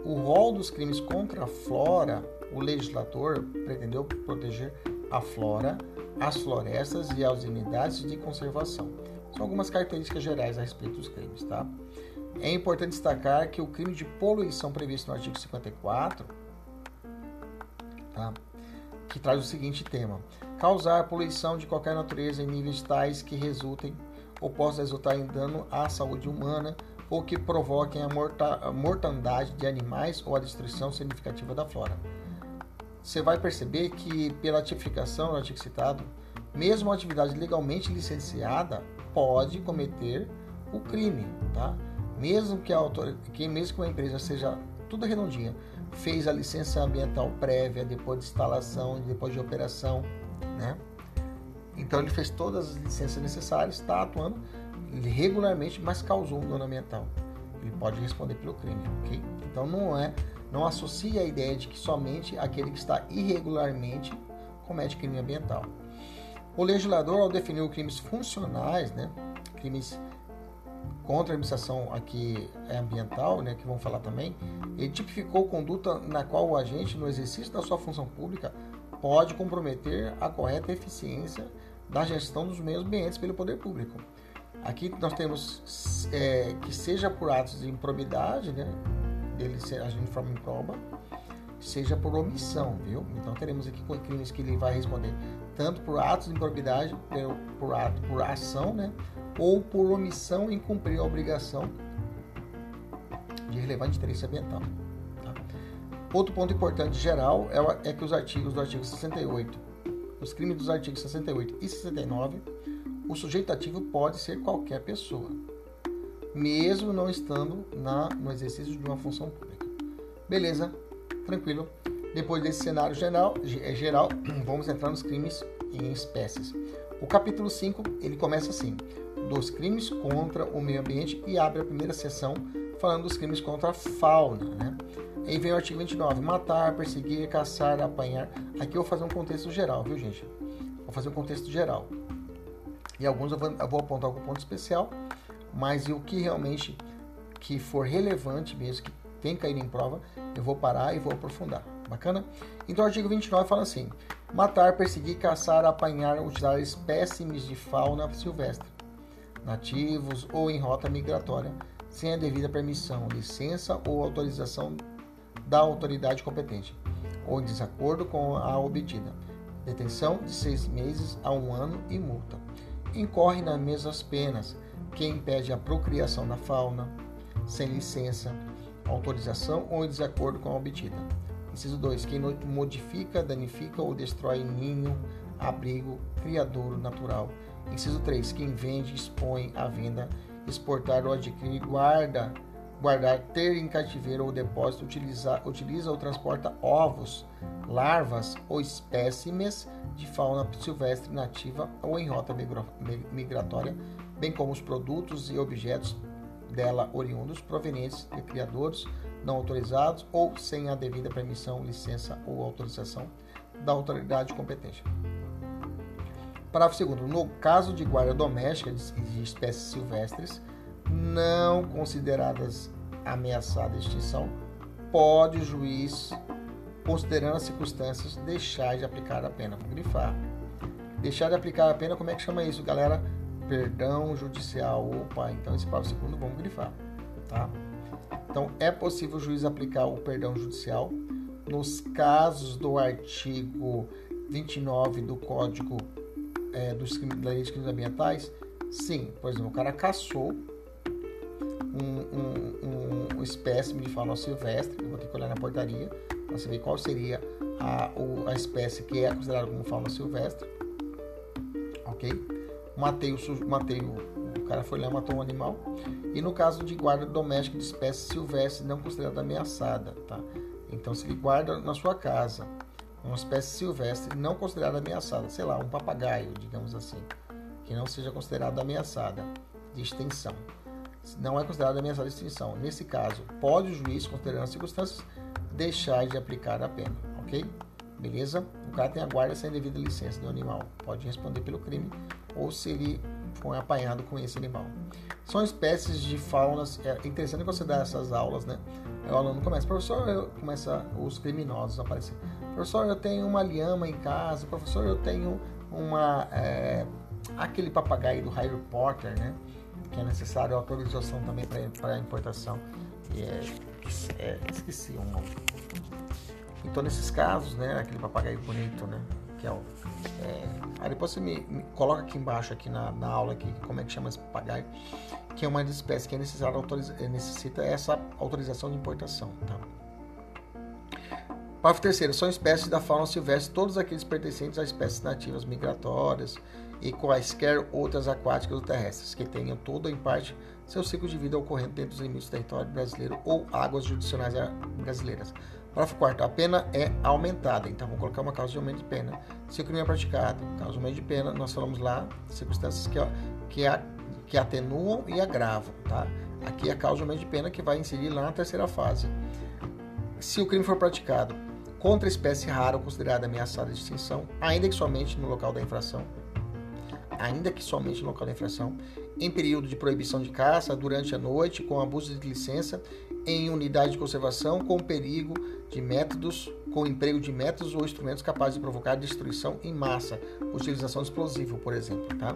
[SPEAKER 1] O rol dos crimes contra a flora, o legislador pretendeu proteger a flora, as florestas e as unidades de conservação. São algumas características gerais a respeito dos crimes, tá? É importante destacar que o crime de poluição previsto no artigo 54, tá? que traz o seguinte tema: causar poluição de qualquer natureza em níveis tais que resultem ou possam resultar em dano à saúde humana ou que provoquem a mortandade de animais ou a destruição significativa da flora. Você vai perceber que, pela tipificação no artigo citado, mesmo a atividade legalmente licenciada pode cometer o crime, tá? Mesmo que a autor... que mesmo que uma empresa seja tudo redondinha, fez a licença ambiental prévia depois de instalação, depois de operação, né? Então ele fez todas as licenças necessárias, está atuando regularmente, mas causou um dano ambiental. Ele pode responder pelo crime, ok? Então não é, não associa a ideia de que somente aquele que está irregularmente comete crime ambiental. O legislador, ao definir crimes funcionais, né, crimes contra a administração aqui é ambiental, né, que vamos falar também, ele tipificou conduta na qual o agente, no exercício da sua função pública, pode comprometer a correta eficiência da gestão dos meios ambientes pelo poder público. Aqui nós temos é, que seja por atos de improbidade, né, dele agindo de forma improba, seja por omissão, viu? Então teremos aqui crimes que ele vai responder tanto por atos de improbidade, por, por ato, por ação, né? Ou por omissão em cumprir a obrigação de relevante interesse ambiental. Tá? Outro ponto importante geral é, é que os artigos do artigo 68, os crimes dos artigos 68 e 69, o sujeito ativo pode ser qualquer pessoa, mesmo não estando na, no exercício de uma função pública. Beleza? Tranquilo? Depois desse cenário geral, é geral, [clears throat] vamos entrar nos crimes em espécies. O capítulo 5, ele começa assim: dos crimes contra o meio ambiente e abre a primeira sessão falando dos crimes contra a fauna, né? Aí vem o artigo 29, matar, perseguir, caçar, apanhar. Aqui eu vou fazer um contexto geral, viu, gente? Vou fazer um contexto geral. E alguns eu vou, eu vou apontar algum ponto especial, mas o que realmente que for relevante mesmo, que tem cair em prova, eu vou parar e vou aprofundar. Bacana? Então o artigo 29 fala assim: matar, perseguir, caçar, apanhar, utilizar espécimes de fauna silvestre, nativos ou em rota migratória, sem a devida permissão, licença ou autorização da autoridade competente, ou em desacordo com a obtida. Detenção de seis meses a um ano e multa. Incorre nas mesmas penas quem impede a procriação da fauna, sem licença, autorização ou em desacordo com a obtida Inciso 2. Quem modifica, danifica ou destrói ninho, abrigo, criadouro natural. Inciso 3. Quem vende, expõe à venda, exportar ou adquirir, guarda, guardar, ter em cativeiro ou depósito, utiliza, utiliza ou transporta ovos, larvas ou espécimes de fauna silvestre nativa ou em rota migratória, bem como os produtos e objetos dela oriundos provenientes de criadores não autorizados ou sem a devida permissão, licença ou autorização da autoridade competente. Parágrafo 2. No caso de guarda doméstica de espécies silvestres não consideradas ameaçadas de extinção, pode o juiz, considerando as circunstâncias, deixar de aplicar a pena. Vou grifar. Deixar de aplicar a pena, como é que chama isso, galera? Perdão judicial. Opa, então esse parágrafo segundo vamos grifar, tá? Então, é possível o juiz aplicar o perdão judicial nos casos do artigo 29 do Código é, dos, da Lei de Crimes Ambientais? Sim, por exemplo, o cara caçou um, um, um espécime de fauna silvestre, eu vou ter que olhar na portaria para saber qual seria a, a espécie que é considerada como fauna silvestre, ok? Matei o, matei o cara foi lá e matou um animal. E no caso de guarda doméstica de espécie silvestre não considerada ameaçada, tá? Então, se ele guarda na sua casa uma espécie silvestre não considerada ameaçada, sei lá, um papagaio, digamos assim, que não seja considerada ameaçada de extinção. Não é considerada ameaçada de extinção. Nesse caso, pode o juiz, considerando as circunstâncias, deixar de aplicar a pena, ok? Beleza? O cara tem a guarda sem devida licença do animal. Pode responder pelo crime ou se ele foi apanhado com esse animal. São espécies de faunas. É interessante você dar essas aulas, né? O aluno começa, professor, começa os criminosos a aparecer. Professor, eu tenho uma lhama em casa. Professor, eu tenho uma. É, aquele papagaio do Harry Potter, né? Que é necessário autorização também para importação. É, é, esqueci o nome. Então, nesses casos, né? Aquele papagaio bonito, né? Que é o. É, aí depois você me, me, coloca aqui embaixo, aqui na, na aula, aqui, como é que chama esse papagaio, que é uma espécie que é necessário autoriza, necessita essa autorização de importação, tá? Parágrafo terceiro, são espécies da fauna silvestre todos aqueles pertencentes a espécies nativas migratórias e quaisquer outras aquáticas ou terrestres que tenham todo ou em parte seu ciclo de vida ocorrendo dentro dos limites do território brasileiro ou águas judicionais brasileiras. Parágrafo 4 a pena é aumentada, então vamos colocar uma causa de aumento de pena. Se o crime é praticado, causa de aumento de pena, nós falamos lá circunstâncias que, que, que atenuam e agravam, tá? Aqui é a causa de aumento de pena que vai incidir lá na terceira fase. Se o crime for praticado contra espécie rara ou considerada ameaçada de extinção, ainda que somente no local da infração, ainda que somente no local da infração, em período de proibição de caça, durante a noite, com abuso de licença, em unidade de conservação, com perigo de métodos, com emprego de métodos ou instrumentos capazes de provocar destruição em massa, utilização de explosivo, por exemplo. Tá?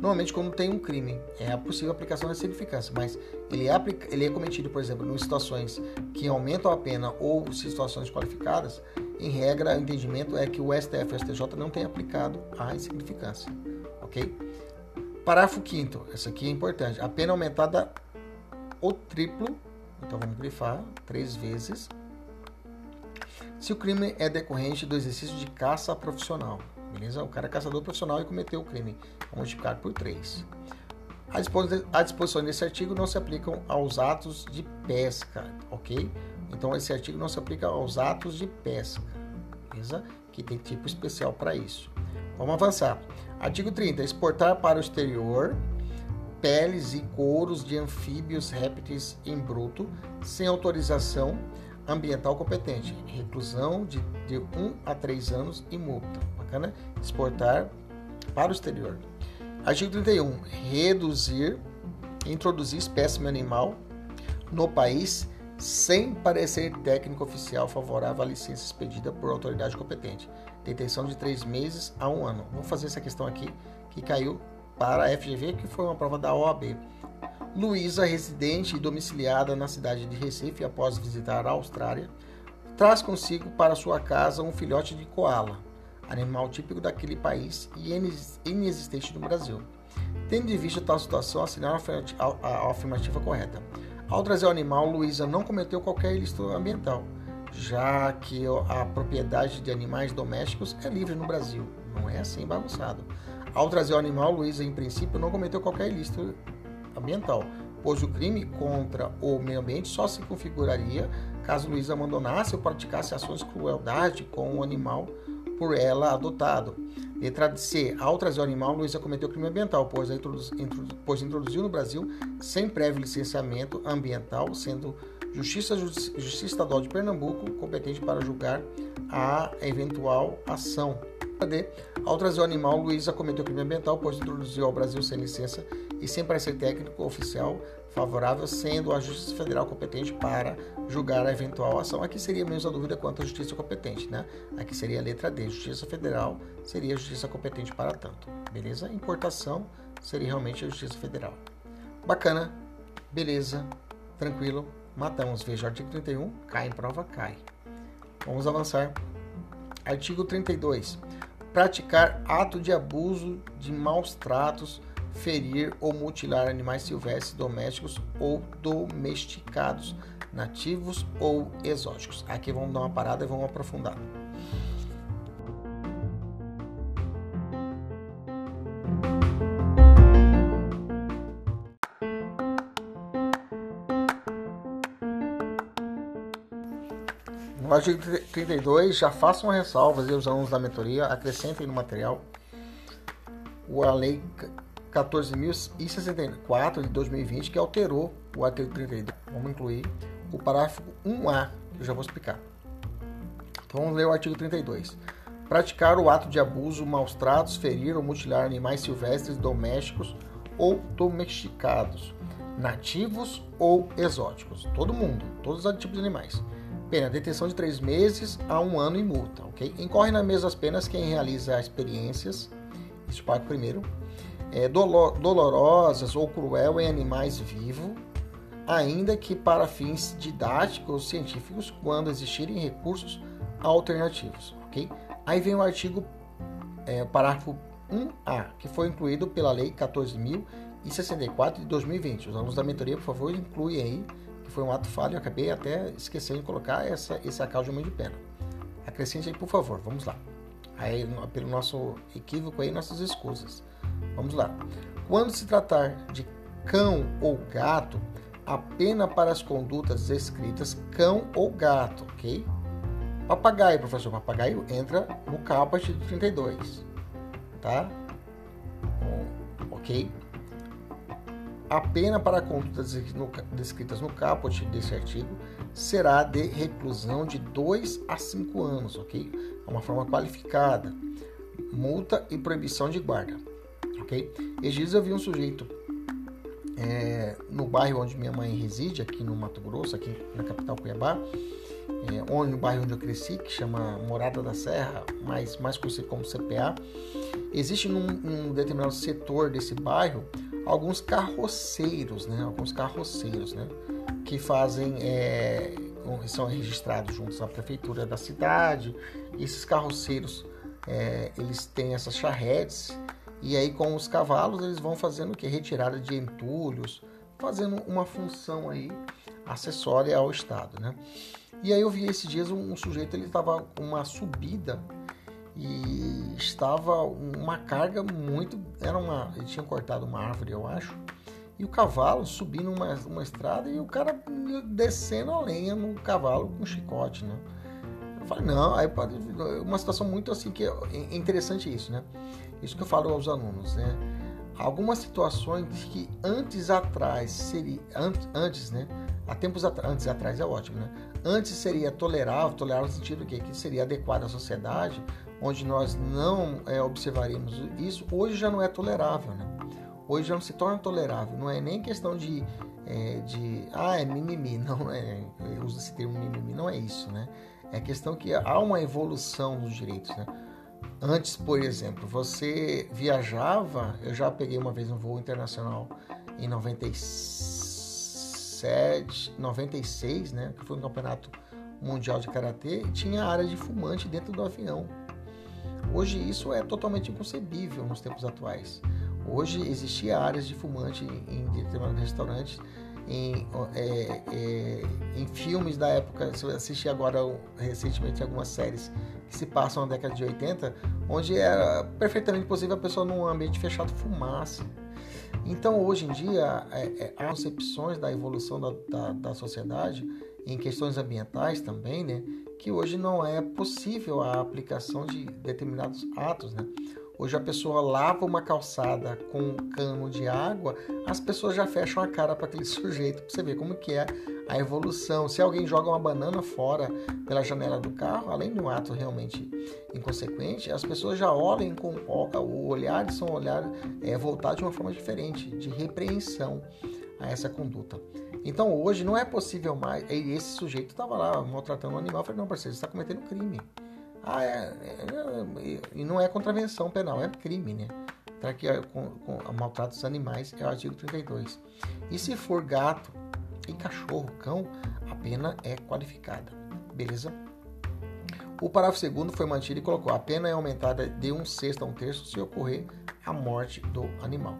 [SPEAKER 1] Normalmente, quando tem um crime, é a possível aplicação da significância, mas ele é, ele é cometido, por exemplo, em situações que aumentam a pena ou situações qualificadas, em regra, o entendimento é que o STF e o STJ não têm aplicado a insignificância. Ok? Parágrafo 5 essa aqui é importante. A pena aumentada o triplo, então vamos grifar, três vezes, se o crime é decorrente do exercício de caça profissional. Beleza? O cara é caçador profissional e cometeu o crime. Vamos multiplicar por 3. A disposição desse artigo não se aplicam aos atos de pesca, ok? Então esse artigo não se aplica aos atos de pesca, beleza? Que tem tipo especial para isso. Vamos avançar. Artigo 30. Exportar para o exterior peles e couros de anfíbios répteis em bruto, sem autorização ambiental competente. Reclusão de, de 1 um a 3 anos e multa. Bacana? Exportar para o exterior. Artigo 31. Reduzir, introduzir espécime animal no país sem parecer técnico oficial favorável à licença expedida por autoridade competente. Detenção de três meses a um ano. Vou fazer essa questão aqui que caiu para a FGV, que foi uma prova da OAB. Luísa, residente e domiciliada na cidade de Recife após visitar a Austrália, traz consigo para sua casa um filhote de koala, animal típico daquele país e inexistente no Brasil. Tendo em vista tal situação, assinar a afirmativa correta. Ao trazer o animal, Luísa não cometeu qualquer ilícito ambiental, já que a propriedade de animais domésticos é livre no Brasil. Não é assim bagunçado. Ao trazer o animal, Luísa, em princípio, não cometeu qualquer ilícito ambiental, pois o crime contra o meio ambiente só se configuraria caso Luísa abandonasse ou praticasse ações de crueldade com o animal por ela adotado. Letra C. Ao trazer o animal, Luísa cometeu crime ambiental, pois, introduz, pois introduziu no Brasil sem prévio licenciamento ambiental, sendo Justiça, Justiça Estadual de Pernambuco competente para julgar a eventual ação. D. Ao trazer o animal, Luísa cometeu crime ambiental, pois introduziu ao Brasil sem licença e sem parecer técnico oficial favorável, sendo a Justiça Federal competente para julgar a eventual ação. Aqui seria menos a dúvida quanto à justiça competente, né? Aqui seria a letra D, Justiça Federal seria a justiça competente para tanto. Beleza? Importação seria realmente a Justiça Federal. Bacana, beleza, tranquilo. Matamos. Veja, artigo 31, cai em prova, cai. Vamos avançar. Artigo 32. Praticar ato de abuso de maus tratos ferir ou mutilar animais silvestres domésticos ou domesticados, nativos ou exóticos. Aqui vamos dar uma parada e vamos aprofundar. No artigo 32, já façam ressalvas e os alunos da mentoria acrescentem no material a lei 14.064 de 2020, que alterou o artigo 32. Vamos incluir o parágrafo 1A, que eu já vou explicar. Então vamos ler o artigo 32. Praticar o ato de abuso, maus tratos, ferir ou mutilar animais silvestres, domésticos ou domesticados, nativos ou exóticos. Todo mundo, todos os tipos de animais. Pena, detenção de três meses a um ano e multa, ok? Incorre nas mesmas penas quem realiza experiências, isso paga primeiro, é, dolorosas ou cruel em animais vivos, ainda que para fins didáticos ou científicos, quando existirem recursos alternativos, ok? Aí vem o artigo, é, parágrafo 1A, que foi incluído pela Lei 14.064 de 2020. Os alunos da mentoria, por favor, incluem aí, foi um ato falho, acabei até esquecendo de colocar essa, esse acal de de pena. Acrescente aí, por favor, vamos lá. Aí, pelo nosso equívoco aí, nossas escusas. Vamos lá. Quando se tratar de cão ou gato, a pena para as condutas escritas cão ou gato, ok? Papagaio, professor, papagaio entra no caput 32, tá? Ok? A pena para condutas descritas no caput desse artigo será de reclusão de 2 a 5 anos, ok? É uma forma qualificada. Multa e proibição de guarda ok? Esses eu vi um sujeito é, no bairro onde minha mãe reside, aqui no Mato Grosso, aqui na capital Cuiabá, é, onde, no bairro onde eu cresci, que chama Morada da Serra, mais, mais conhecido como CPA, existe num, num determinado setor desse bairro alguns carroceiros, né? Alguns carroceiros, né? Que fazem, é, são registrados juntos à prefeitura da cidade. Esses carroceiros, é, eles têm essas charretes e aí com os cavalos eles vão fazendo o que? Retirada de entulhos, fazendo uma função aí acessória ao Estado, né? E aí eu vi esses dias um, um sujeito, ele estava com uma subida e estava uma carga muito, era uma, ele tinha cortado uma árvore, eu acho, e o cavalo subindo uma, uma estrada e o cara descendo a lenha no cavalo com chicote, né? Eu falei, não, aí pode, uma situação muito assim que é interessante isso, né? Isso que eu falo aos alunos, né? Algumas situações que antes atrás seria antes, antes né? Há tempos atrás, antes atrás é ótimo, né? Antes seria tolerável, tolerável no sentido que que seria adequado à sociedade, onde nós não é, observaríamos isso. Hoje já não é tolerável, né? Hoje já não se torna tolerável. Não é nem questão de é, de ah é mimimi, [laughs] não é. Eu uso esse termo mimimi, não é isso, né? É questão que há uma evolução nos direitos, né? Antes, por exemplo, você viajava, eu já peguei uma vez um voo internacional em 97, 96, né, que foi um campeonato mundial de karatê e tinha área de fumante dentro do avião. Hoje isso é totalmente inconcebível nos tempos atuais. Hoje existia áreas de fumante em determinados restaurantes, em, é, é, em filmes da época. Se eu assisti agora recentemente algumas séries que se passam na década de 80, onde era perfeitamente possível a pessoa num ambiente fechado fumasse. Então, hoje em dia, é, é, há concepções da evolução da, da, da, sociedade em questões ambientais também, né, que hoje não é possível a aplicação de determinados atos, né. Hoje a pessoa lava uma calçada com um cano de água, as pessoas já fecham a cara para aquele [laughs] sujeito, para você ver como que é a evolução. Se alguém joga uma banana fora pela janela do carro, além de um ato realmente inconsequente, as pessoas já olham com o olhar, são olhar é, voltado de uma forma diferente, de repreensão a essa conduta. Então hoje não é possível mais. Esse sujeito estava lá maltratando um animal, eu falei, não, parceiro, você está cometendo crime. Ah, é, é, E não é contravenção penal, é crime, né? Tá aqui com, com maltrato dos animais é o artigo 32. E se for gato e cachorro, cão, a pena é qualificada. Beleza? O parágrafo segundo foi mantido e colocou: a pena é aumentada de um sexto a um terço se ocorrer a morte do animal.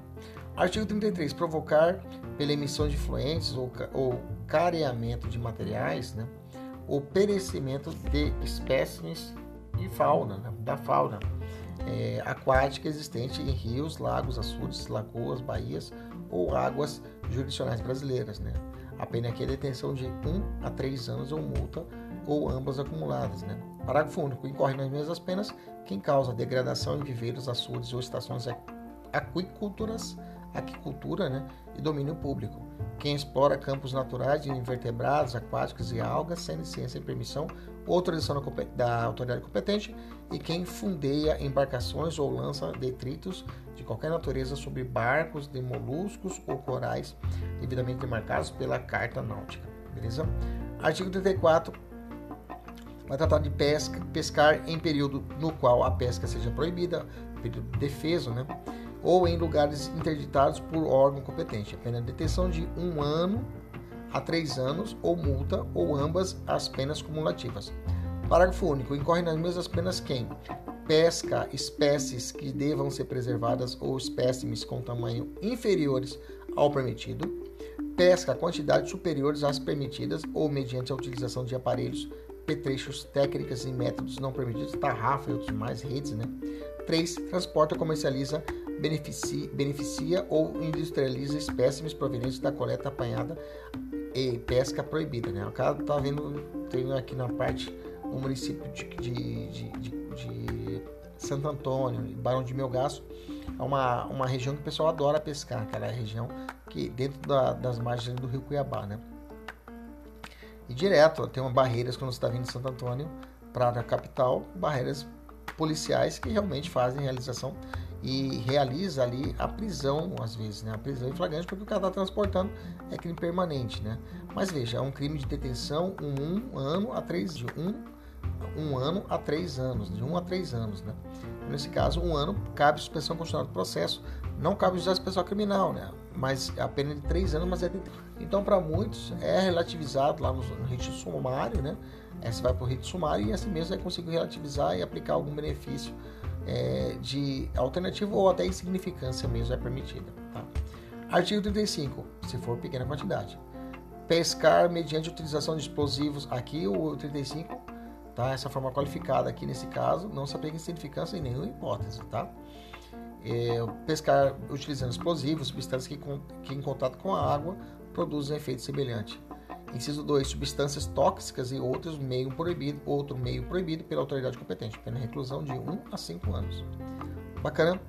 [SPEAKER 1] Artigo 33. Provocar pela emissão de fluentes ou, ou careamento de materiais, né? ou perecimento de espécimes e fauna, né? da fauna é, aquática existente em rios, lagos, açudes, lagoas, baías ou águas jurisdicionais brasileiras. Né? A pena aqui é detenção de 1 a 3 anos ou multa ou ambas acumuladas. Né? Parágrafo único. Incorre nas mesmas penas quem causa degradação em viveiros, açudes ou estações aquicultoras, aquicultura né, e domínio público. Quem explora campos naturais de invertebrados, aquáticos e algas sem licença e permissão ou autorização da autoridade competente e quem fundeia embarcações ou lança detritos de qualquer natureza sobre barcos de moluscos ou corais devidamente demarcados pela Carta Náutica. Beleza? Artigo 34 vai tratar de pesca, pescar em período no qual a pesca seja proibida, período de defeso, né? Ou em lugares interditados por órgão competente. A pena de detenção de um ano a três anos ou multa ou ambas as penas cumulativas. Parágrafo único. Incorre nas mesmas penas quem pesca espécies que devam ser preservadas ou espécimes com tamanho inferiores ao permitido, pesca quantidades superiores às permitidas ou mediante a utilização de aparelhos, petrechos, técnicas e métodos não permitidos, tarrafa e outros mais, redes, né? 3. Transporta comercializa beneficia, beneficia ou industrializa espécimes provenientes da coleta apanhada e pesca proibida. Né? O cara vendo, tem aqui na parte o município de, de, de, de, Santo Antônio, Barão de Melgaço, é uma, uma região que o pessoal adora pescar, aquela região que dentro da, das margens do rio Cuiabá, né? E direto, tem uma barreiras quando você está vindo de Santo Antônio para a capital, barreiras policiais que realmente fazem realização e realiza ali a prisão, às vezes, né? A prisão em flagrante, porque o cara está transportando é crime permanente, né? Mas veja, é um crime de detenção um, um ano a três de um, um ano a três anos, de um a três anos, né? Nesse caso, um ano cabe suspensão constitucional do processo, não cabe justiça pessoal criminal, né? Mas a pena é de três anos, mas é de... então para muitos é relativizado lá no, no rito sumário, né? Essa vai para o rito sumário e assim mesmo é conseguir relativizar e aplicar algum benefício é, de alternativa ou até insignificância mesmo é permitida. Tá? Artigo 35, se for pequena quantidade. Pescar mediante utilização de explosivos, aqui o 35, tá? essa forma qualificada aqui nesse caso, não se aplica insignificância em nenhuma hipótese. Tá? É, pescar utilizando explosivos, substâncias que, que em contato com a água produzem efeito semelhante. Inciso 2. Substâncias tóxicas e outros meio proibido, outro meio proibido pela autoridade competente. Pena reclusão de 1 a 5 anos. Bacana?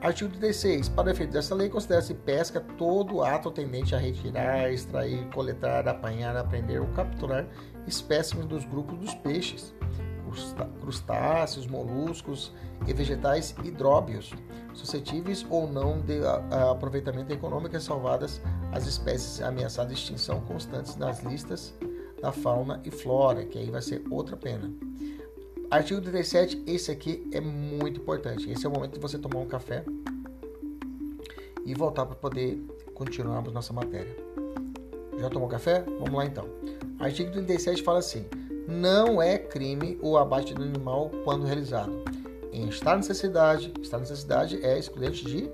[SPEAKER 1] Artigo 36. Para efeito dessa lei, considera-se pesca todo ato tendente a retirar, extrair, coletar, apanhar, apreender ou capturar espécimes dos grupos dos peixes, crustáceos, moluscos e vegetais hidróbios, suscetíveis ou não de aproveitamento econômico salvadas as espécies ameaçadas de extinção constantes nas listas da fauna e flora, que aí vai ser outra pena. Artigo 37, esse aqui é muito importante. Esse é o momento de você tomar um café e voltar para poder continuarmos nossa matéria. Já tomou café? Vamos lá então. Artigo 37 fala assim: não é crime o abate do animal quando realizado em estar necessidade. Estar necessidade é excludente de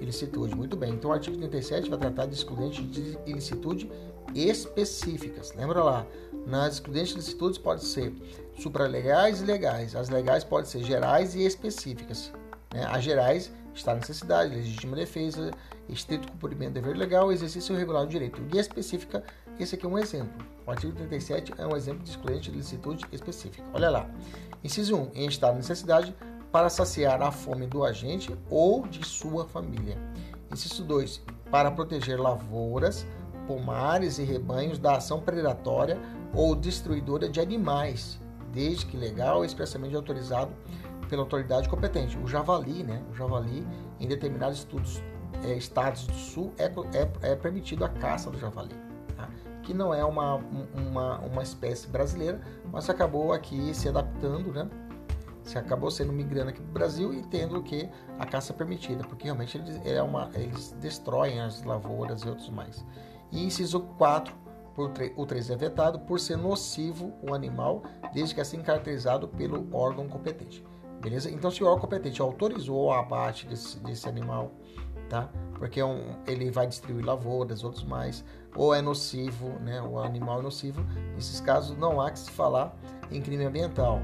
[SPEAKER 1] ilicitude. Muito bem. Então o artigo 37 vai tratar de excludentes de ilicitude específicas. Lembra lá, nas excludentes de ilicitudes pode ser supralegais e legais. As legais podem ser gerais e específicas. Né? As gerais está necessidade, legítima defesa, estrito cumprimento do dever legal, exercício regular do direito. E específica, esse aqui é um exemplo. O artigo 37 é um exemplo de excludente de licitude específica. Olha lá. Inciso 1. Em estado de necessidade, para saciar a fome do agente ou de sua família. Inciso 2. Para proteger lavouras, pomares e rebanhos da ação predatória ou destruidora de animais, desde que legal e expressamente autorizado pela autoridade competente. O javali, né? O javali, em determinados estudos, é, estados do sul, é, é, é, permitido a caça do javali. Que não é uma, uma, uma espécie brasileira, mas acabou aqui se adaptando, né? Você acabou sendo migrando aqui para o Brasil e tendo o que a caça permitida, porque realmente eles, é uma, eles destroem as lavouras e outros mais. E inciso 4, por, o 3 é vetado por ser nocivo o animal, desde que assim caracterizado pelo órgão competente. Beleza? Então, se o órgão competente autorizou o abate desse, desse animal, tá? Porque é um, ele vai destruir lavouras, outros mais, ou é nocivo, né? O animal é nocivo. Nesses casos, não há que se falar em crime ambiental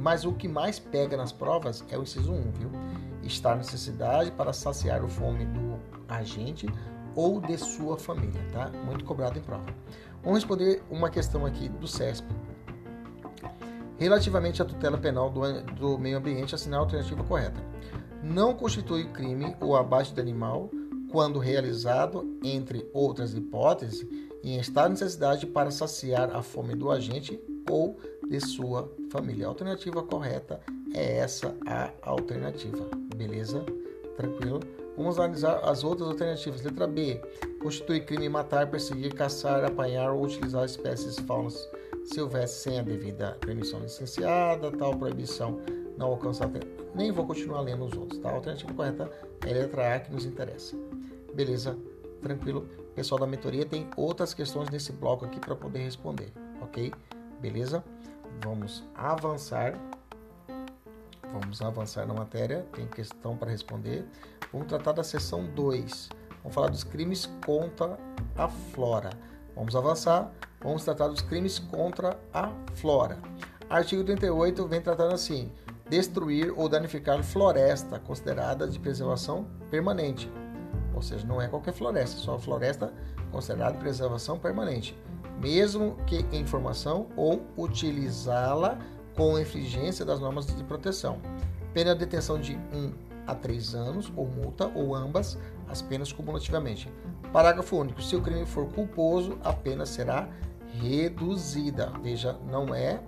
[SPEAKER 1] mas o que mais pega nas provas é o inciso 1, viu? Estar necessidade para saciar o fome do agente ou de sua família, tá? Muito cobrado em prova. Vamos responder uma questão aqui do CESP. Relativamente à tutela penal do, do meio ambiente, assinar a alternativa correta. Não constitui crime o abate de animal quando realizado, entre outras hipóteses, em estado de necessidade para saciar a fome do agente ou de sua família. A alternativa correta é essa a alternativa. Beleza? Tranquilo? Vamos analisar as outras alternativas. Letra B. Constitui crime matar, perseguir, caçar, apanhar ou utilizar espécies faunas silvestres sem a devida permissão licenciada. Tal proibição não alcança. Nem vou continuar lendo os outros. Tá? A alternativa correta é a letra A que nos interessa. Beleza? Tranquilo? pessoal da mentoria tem outras questões nesse bloco aqui para poder responder. Ok? Beleza? Vamos avançar. Vamos avançar na matéria. Tem questão para responder. Vamos tratar da seção 2. Vamos falar dos crimes contra a flora. Vamos avançar. Vamos tratar dos crimes contra a flora. Artigo 38 vem tratando assim: destruir ou danificar floresta considerada de preservação permanente. Ou seja, não é qualquer floresta, só floresta considerada de preservação permanente, mesmo que em formação ou utilizá-la com infringência das normas de proteção. Pena de detenção de 1 a 3 anos, ou multa, ou ambas, as penas cumulativamente. Parágrafo único. Se o crime for culposo, a pena será reduzida. Veja, não é,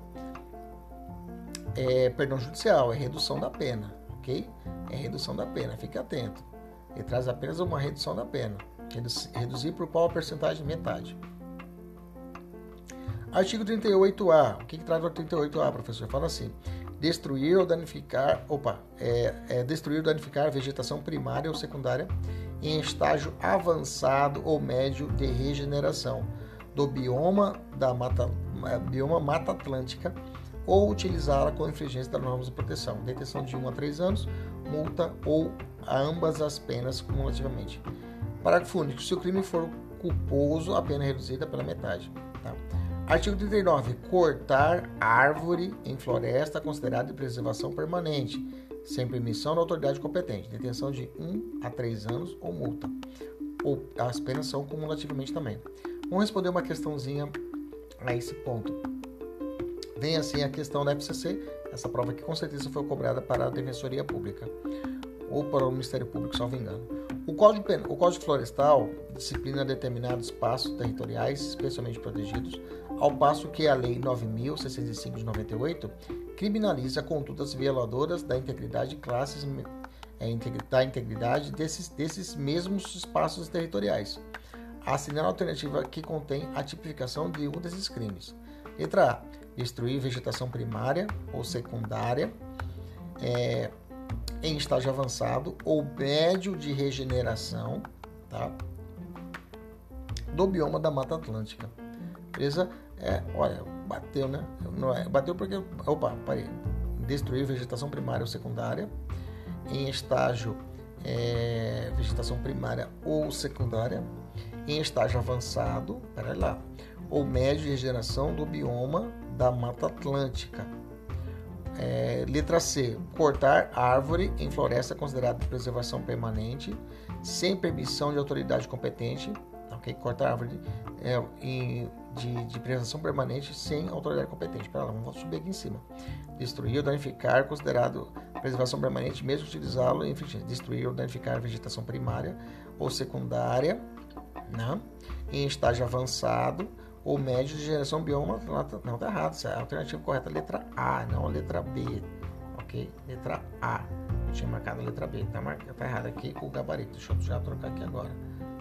[SPEAKER 1] é perdão judicial, é redução da pena, ok? É redução da pena, fique atento. Ele traz apenas uma redução da pena. Reduzir por qual a percentagem? Metade. Artigo 38A. O que, que traz o 38A, professor? Fala assim: destruir ou danificar, opa, é, é destruir ou danificar a vegetação primária ou secundária em estágio avançado ou médio de regeneração do bioma da mata, bioma mata atlântica ou utilizá-la com infringência das normas de proteção, detenção de 1 a 3 anos, multa ou a ambas as penas cumulativamente. Parágrafo único. Se o crime for culposo, a pena é reduzida pela metade. Tá? Artigo 39. Cortar árvore em floresta considerada de preservação permanente, sem permissão da autoridade competente. Detenção de 1 a 3 anos ou multa. Ou as penas são cumulativamente também. Vamos responder uma questãozinha a esse ponto. Vem assim a questão da FCC, essa prova que com certeza foi cobrada para a Defensoria Pública ou para o Ministério Público, salvo engano. O Código, o Código Florestal disciplina determinados espaços territoriais especialmente protegidos ao passo que a Lei 9.605 de 98 criminaliza condutas violadoras da integridade de classes é, da integridade desses, desses mesmos espaços territoriais. Assinar a alternativa que contém a tipificação de um desses crimes. Letra A. Destruir vegetação primária ou secundária é, em estágio avançado ou médio de regeneração tá? do bioma da Mata Atlântica. Beleza? É, olha, bateu, né? Não é, bateu porque. Opa, parei. Destruir vegetação primária ou secundária em estágio é, vegetação primária ou secundária, em estágio avançado, para lá, ou médio de regeneração do bioma da Mata Atlântica. É, letra C. Cortar árvore em floresta considerada de preservação permanente, sem permissão de autoridade competente. Ok? Cortar árvore é, em de, de preservação permanente sem autoridade competente. Pera lá, vamos subir aqui em cima. Destruir ou danificar, considerado preservação permanente, mesmo utilizá-lo em destruir ou danificar a vegetação primária ou secundária, né? em estágio avançado ou médio de geração bioma. Não, está errado, é a alternativa correta é a letra A, não a letra B. Ok? Letra A. Eu tinha marcado a letra B, tá, marcado, tá errado aqui o gabarito. Deixa eu já trocar aqui agora.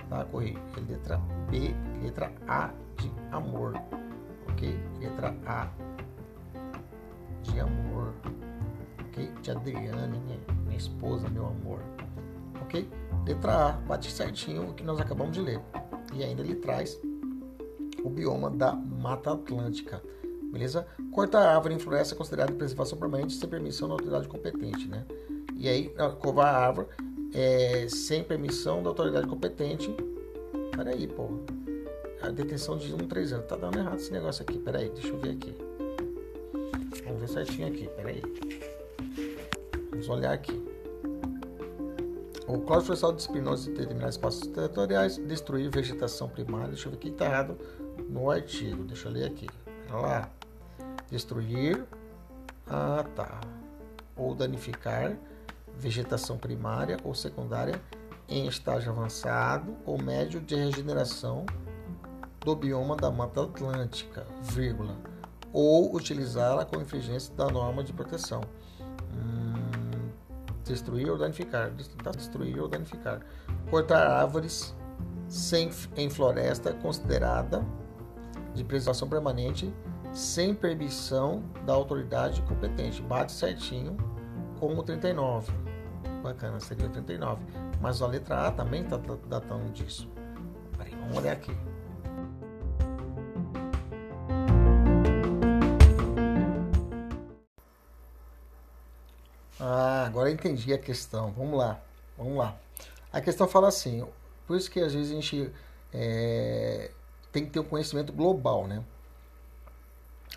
[SPEAKER 1] Tá, corri. Letra B, letra A de amor, ok? Letra A de amor, ok? De Adriane, minha, minha esposa, meu amor, ok? Letra A, bate certinho o que nós acabamos de ler. E ainda ele traz o bioma da Mata Atlântica, beleza? Cortar a árvore em floresta é considerado preservação permanente sem permissão da autoridade competente, né? E aí, covar a árvore é, sem permissão da autoridade competente. Peraí, pô. A detenção de 1 um, 3 anos. Tá dando errado esse negócio aqui. Peraí, deixa eu ver aqui. Vamos ver certinho aqui. Peraí. Vamos olhar aqui. O Código Florestal disciplinou de determinar espaços territoriais, destruir vegetação primária. Deixa eu ver o que está errado no artigo. Deixa eu ler aqui. Olha lá. Destruir. Ah, tá. Ou danificar vegetação primária ou secundária em estágio avançado ou médio de regeneração do bioma da Mata Atlântica, vírgula, ou utilizá-la com infringência da norma de proteção. Hum, destruir ou danificar. Destruir ou danificar. Cortar árvores sem, em floresta considerada de preservação permanente sem permissão da autoridade competente. Bate certinho com o 39. Bacana, seria o 39. Mas a letra A também está datando disso. Peraí, vamos olhar aqui. Ah, agora entendi a questão. Vamos lá, vamos lá. A questão fala assim, por isso que às vezes a gente é, tem que ter um conhecimento global, né?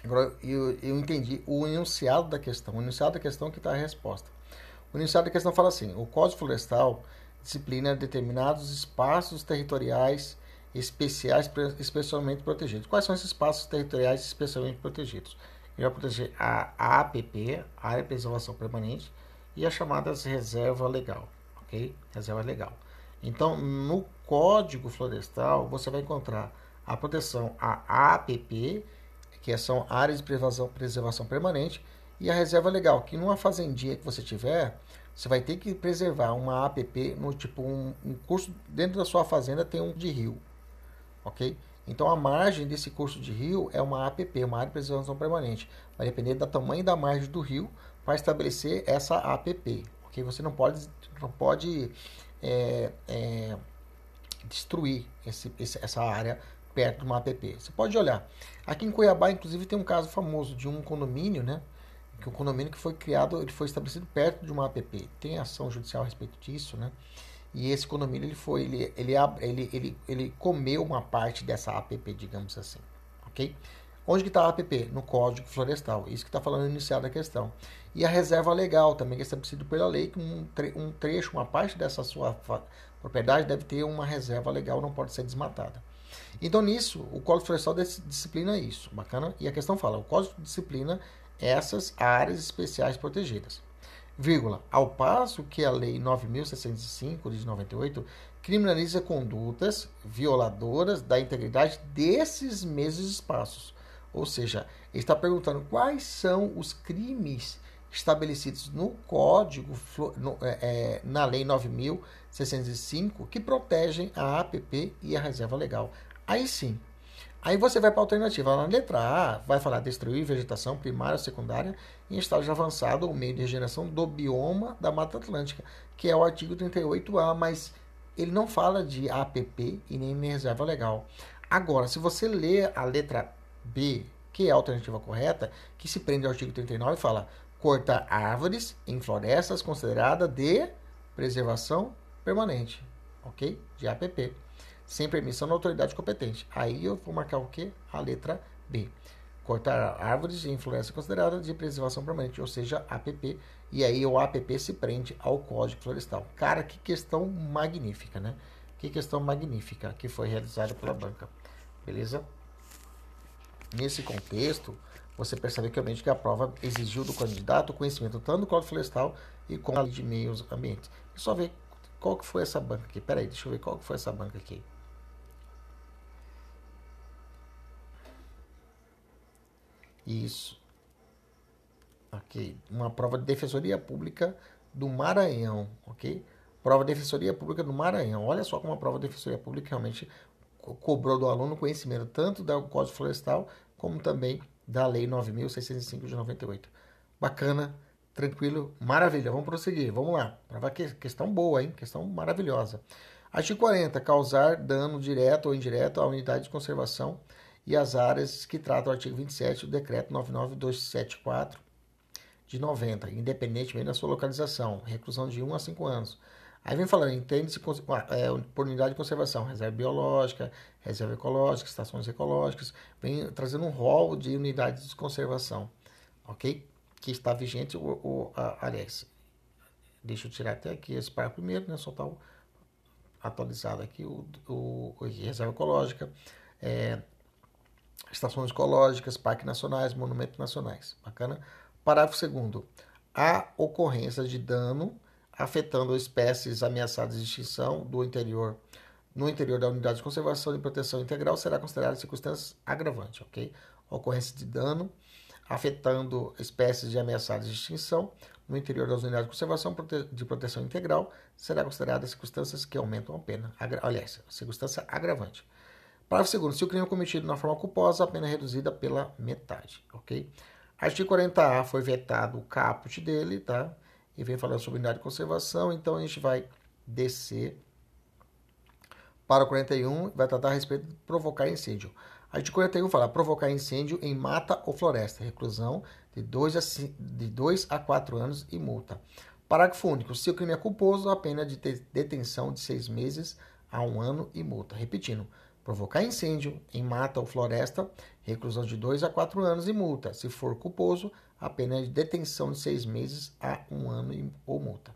[SPEAKER 1] Agora eu, eu entendi o enunciado da questão. O enunciado da questão que está a resposta. O enunciado da questão fala assim: o Código Florestal disciplina determinados espaços territoriais especiais especialmente protegidos. Quais são esses espaços territoriais especialmente protegidos? Ele vai proteger a APP, Área de Preservação Permanente, e as chamadas reserva legal, ok? Reserva legal. Então, no Código Florestal, você vai encontrar a proteção a APP, que são áreas de preservação, preservação permanente, e a reserva legal, que numa fazendinha que você tiver, você vai ter que preservar uma APP no tipo um, um curso dentro da sua fazenda tem um de rio, ok? Então a margem desse curso de rio é uma APP, uma área de preservação permanente. Vai depender do tamanho da margem do rio para estabelecer essa APP, ok? Você não pode não pode é, é, destruir esse, essa área perto de uma APP. Você pode olhar. Aqui em Cuiabá, inclusive, tem um caso famoso de um condomínio, né? Que o condomínio que foi criado, ele foi estabelecido perto de uma APP. Tem ação judicial a respeito disso, né? E esse condomínio ele foi, ele, ele, ele, ele, ele comeu uma parte dessa APP, digamos assim, ok? Onde que está a APP? No Código Florestal. Isso que está falando no inicial da questão. E a reserva legal também, que é estabelecido pela lei, que um, tre um trecho, uma parte dessa sua propriedade deve ter uma reserva legal, não pode ser desmatada. Então, nisso, o Código Florestal disciplina isso. Bacana? E a questão fala: o Código disciplina essas áreas especiais protegidas. Vírgula, ao passo que a Lei 9.605 de 98 criminaliza condutas violadoras da integridade desses mesmos espaços. Ou seja, está perguntando quais são os crimes estabelecidos no Código, no, é, é na Lei 9.605, que protegem a APP e a reserva legal. Aí sim. Aí você vai para a alternativa. Na letra A, vai falar destruir vegetação primária ou secundária em estágio avançado ou meio de regeneração do bioma da Mata Atlântica, que é o artigo 38A, mas ele não fala de APP e nem reserva legal. Agora, se você ler a letra B, que é a alternativa correta, que se prende ao artigo 39 e fala cortar árvores em florestas considerada de preservação permanente, ok? De APP sem permissão da autoridade competente. Aí eu vou marcar o que? A letra B. Cortar árvores em floresta considerada de preservação permanente, ou seja, APP. E aí o APP se prende ao Código Florestal. Cara, que questão magnífica, né? Que questão magnífica que foi realizada pela banca. Beleza? Nesse contexto, você percebe realmente que a prova exigiu do candidato conhecimento tanto do Código Florestal e com a lei de meios ambientes. Só ver qual que foi essa banca aqui. Peraí, deixa eu ver qual que foi essa banca aqui. Isso. Ok. Uma prova de Defensoria Pública do Maranhão, ok? Prova de Defensoria Pública do Maranhão. Olha só como a prova de Defensoria Pública realmente cobrou do aluno conhecimento tanto do Código Florestal como também da Lei 9.605 de 98. Bacana, tranquilo, maravilha. Vamos prosseguir, vamos lá. Prova que questão boa, hein? Questão maravilhosa. Artigo 40. Causar dano direto ou indireto à unidade de conservação e as áreas que tratam o artigo 27 do decreto 99274 de 90, independentemente da sua localização, reclusão de 1 a 5 anos. Aí vem falando, entende-se é, por unidade de conservação, reserva biológica, reserva ecológica, estações ecológicas, vem trazendo um rol de unidades de conservação, ok? Que está vigente, o, o a, aliás, deixa eu tirar até aqui esse parágrafo primeiro, né, só está atualizado aqui o, o, o reserva ecológica, é, estações ecológicas, parques nacionais, monumentos nacionais. Bacana? Parágrafo 2 A ocorrência de dano afetando espécies ameaçadas de extinção do interior no interior da unidade de conservação e proteção integral será considerada circunstância agravante, ok? Ocorrência de dano afetando espécies de ameaçadas de extinção no interior das unidades de conservação de proteção integral será considerada circunstâncias que aumentam a pena. Agra aliás, circunstância agravante. Parágrafo segundo. Se o crime é cometido na forma culposa, a pena é reduzida pela metade, ok? Artigo 40A foi vetado o caput dele, tá? E vem falando sobre unidade de conservação, então a gente vai descer para o 41, vai tratar a respeito de provocar incêndio. Artigo 41 fala provocar incêndio em mata ou floresta, reclusão de 2 a, de 2 a 4 anos e multa. Parágrafo único. Se o crime é culposo, a pena de detenção de 6 meses a 1 ano e multa. Repetindo, provocar incêndio em mata ou floresta, reclusão de 2 a 4 anos e multa. Se for culposo, a pena é de detenção de 6 meses a 1 ano e, ou multa.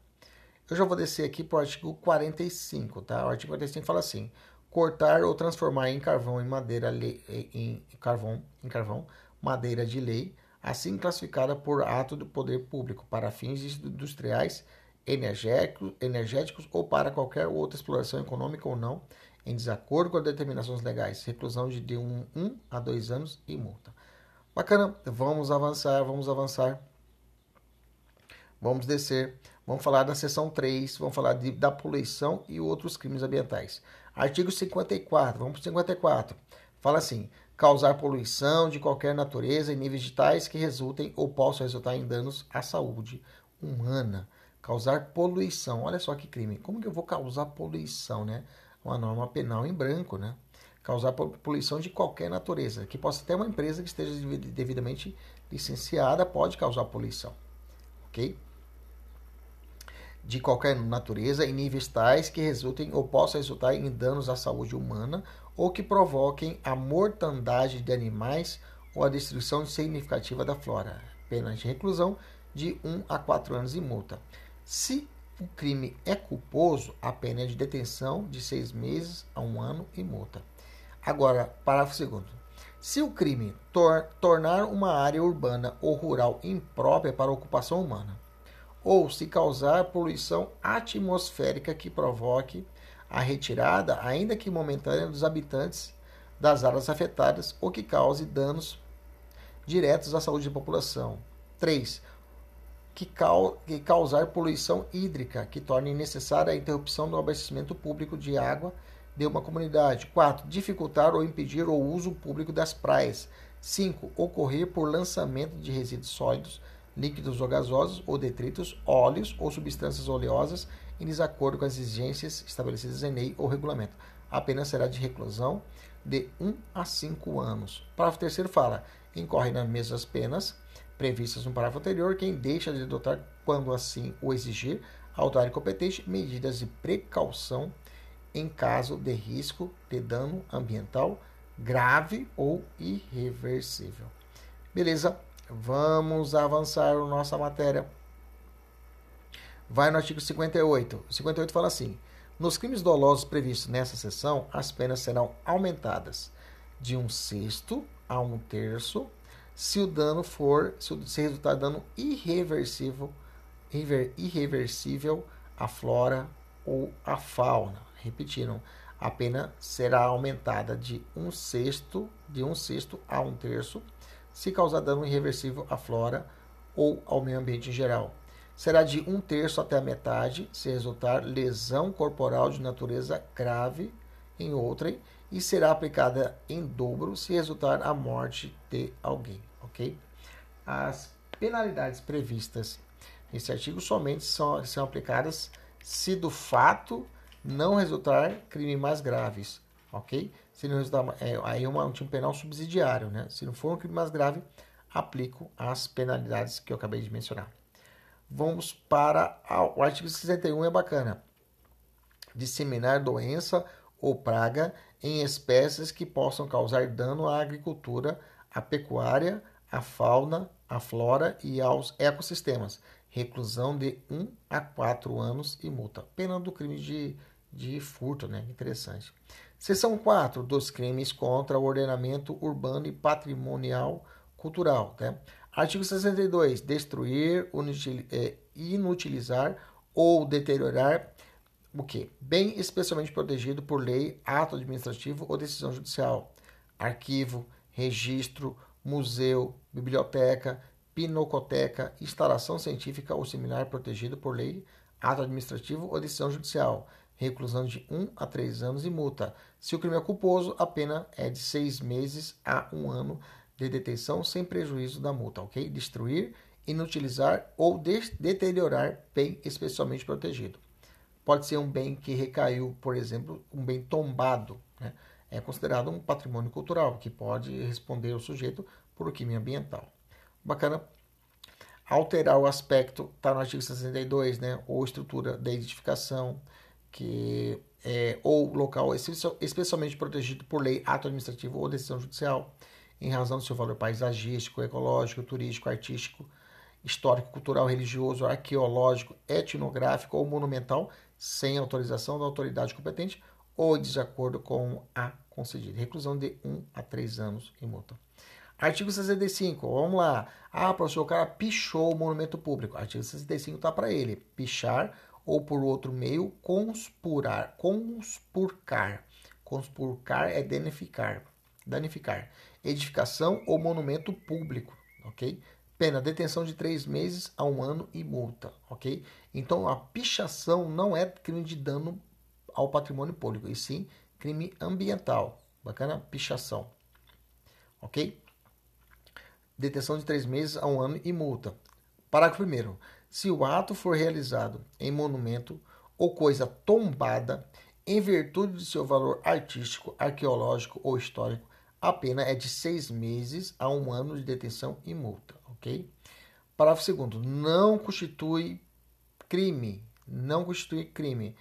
[SPEAKER 1] Eu já vou descer aqui para o artigo 45, tá? O artigo 45 fala assim: cortar ou transformar em carvão em madeira em carvão em carvão madeira de lei, assim classificada por ato do poder público para fins industriais, energéticos, energéticos ou para qualquer outra exploração econômica ou não, em desacordo com as determinações legais, reclusão de 1 um, um a 2 anos e multa. Bacana, vamos avançar, vamos avançar. Vamos descer. Vamos falar da seção 3, vamos falar de, da poluição e outros crimes ambientais. Artigo 54, vamos para o 54. Fala assim: causar poluição de qualquer natureza em níveis de tais que resultem ou possam resultar em danos à saúde humana. Causar poluição. Olha só que crime. Como que eu vou causar poluição, né? Uma norma penal em branco, né? Causar poluição de qualquer natureza, que possa ter uma empresa que esteja devidamente licenciada, pode causar poluição. Ok? de qualquer natureza em níveis tais que resultem ou possam resultar em danos à saúde humana ou que provoquem a mortandade de animais ou a destruição significativa da flora. Pena de reclusão de 1 a 4 anos e multa. Se o crime é culposo, a pena é de detenção de 6 meses a 1 ano e multa. Agora, parágrafo 2 Se o crime tor tornar uma área urbana ou rural imprópria para ocupação humana, ou se causar poluição atmosférica que provoque a retirada, ainda que momentânea, dos habitantes das áreas afetadas ou que cause danos diretos à saúde da população. 3. Que, causar poluição hídrica, que torne necessária a interrupção do abastecimento público de água de uma comunidade. 4. Dificultar ou impedir o uso público das praias. 5. Ocorrer por lançamento de resíduos sólidos líquidos ou gasosos ou detritos, óleos ou substâncias oleosas em desacordo com as exigências estabelecidas em lei ou regulamento. A pena será de reclusão de 1 a 5 anos. Parágrafo terceiro fala: incorre nas mesmas penas previstas no parágrafo anterior quem deixa de adotar, quando assim o exigir, a autoridade competente medidas de precaução em caso de risco de dano ambiental grave ou irreversível. Beleza? Vamos avançar a nossa matéria. Vai no artigo 58. O 58 fala assim: Nos crimes dolosos previstos nessa seção, as penas serão aumentadas de um sexto a um terço se o dano for, se, se resultar dano irreversível, irrever, irreversível à flora ou à fauna. Repetiram, a pena será aumentada de um sexto, de um sexto a um terço se causar dano irreversível à flora ou ao meio ambiente em geral. Será de um terço até a metade se resultar lesão corporal de natureza grave em outrem e será aplicada em dobro se resultar a morte de alguém, ok? As penalidades previstas nesse artigo somente são, são aplicadas se do fato não resultar crimes mais graves, ok? Se não resultar, é, aí é uma, um tipo penal subsidiário, né? Se não for um crime mais grave, aplico as penalidades que eu acabei de mencionar. Vamos para a, o artigo 61 é bacana. Disseminar doença ou praga em espécies que possam causar dano à agricultura, à pecuária, à fauna, à flora e aos ecossistemas. Reclusão de 1 a 4 anos e multa. Pena do crime de, de furto, né? Interessante. Seção 4 dos crimes contra o ordenamento urbano e patrimonial cultural. Tá? Artigo 62. Destruir, é, inutilizar ou deteriorar o que? Bem especialmente protegido por lei, ato administrativo ou decisão judicial. Arquivo, registro, museu, biblioteca, pinocoteca, instalação científica ou similar protegido por lei, ato administrativo ou decisão judicial. Reclusão de 1 a 3 anos e multa. Se o crime é culposo, a pena é de 6 meses a 1 ano de detenção sem prejuízo da multa, ok? Destruir, inutilizar ou deteriorar bem especialmente protegido. Pode ser um bem que recaiu, por exemplo, um bem tombado, né? é considerado um patrimônio cultural, que pode responder o sujeito por crime ambiental. Bacana. Alterar o aspecto, está no artigo 62, né? ou estrutura da edificação, que é, ou local especialmente protegido por lei, ato administrativo ou decisão judicial, em razão do seu valor paisagístico, ecológico, turístico, artístico, histórico, cultural, religioso, arqueológico, etnográfico ou monumental, sem autorização da autoridade competente ou de desacordo com a concedida. Reclusão de 1 a 3 anos em multa. Artigo 65, vamos lá. Ah, professor, o cara pichou o monumento público. Artigo 65 está para ele. Pichar ou por outro meio conspirar. Conspurcar. Conspurcar é danificar. Danificar. Edificação ou monumento público, ok? Pena, detenção de três meses a um ano e multa, ok? Então, a pichação não é crime de dano ao patrimônio público, e sim crime ambiental. Bacana? Pichação, ok? Detenção de três meses a um ano e multa. Parágrafo 1. Se o ato for realizado em monumento ou coisa tombada, em virtude de seu valor artístico, arqueológico ou histórico, a pena é de seis meses a um ano de detenção e multa ok? Parágrafo 2 não constitui crime, não constitui crime.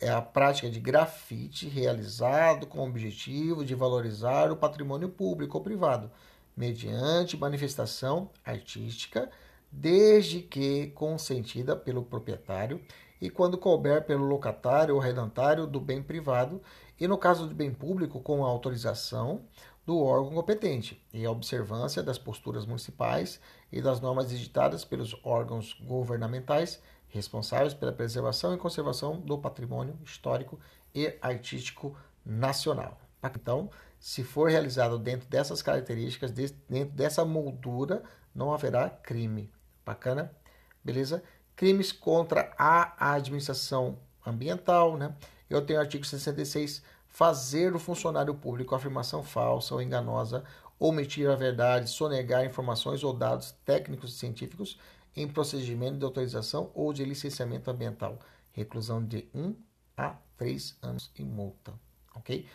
[SPEAKER 1] É a prática de grafite realizado com o objetivo de valorizar o patrimônio público ou privado, mediante manifestação artística, desde que consentida pelo proprietário e quando couber pelo locatário ou redentário do bem privado, e no caso do bem público, com autorização do órgão competente e a observância das posturas municipais e das normas editadas pelos órgãos governamentais responsáveis pela preservação e conservação do patrimônio histórico e artístico nacional. Então, se for realizado dentro dessas características, dentro dessa moldura, não haverá crime. Bacana? Beleza? Crimes contra a administração ambiental, né? Eu tenho o artigo 66 fazer o funcionário público afirmação falsa ou enganosa, omitir a verdade, sonegar informações ou dados técnicos e científicos em procedimento de autorização ou de licenciamento ambiental. Reclusão de 1 a 3 anos e multa. Ok?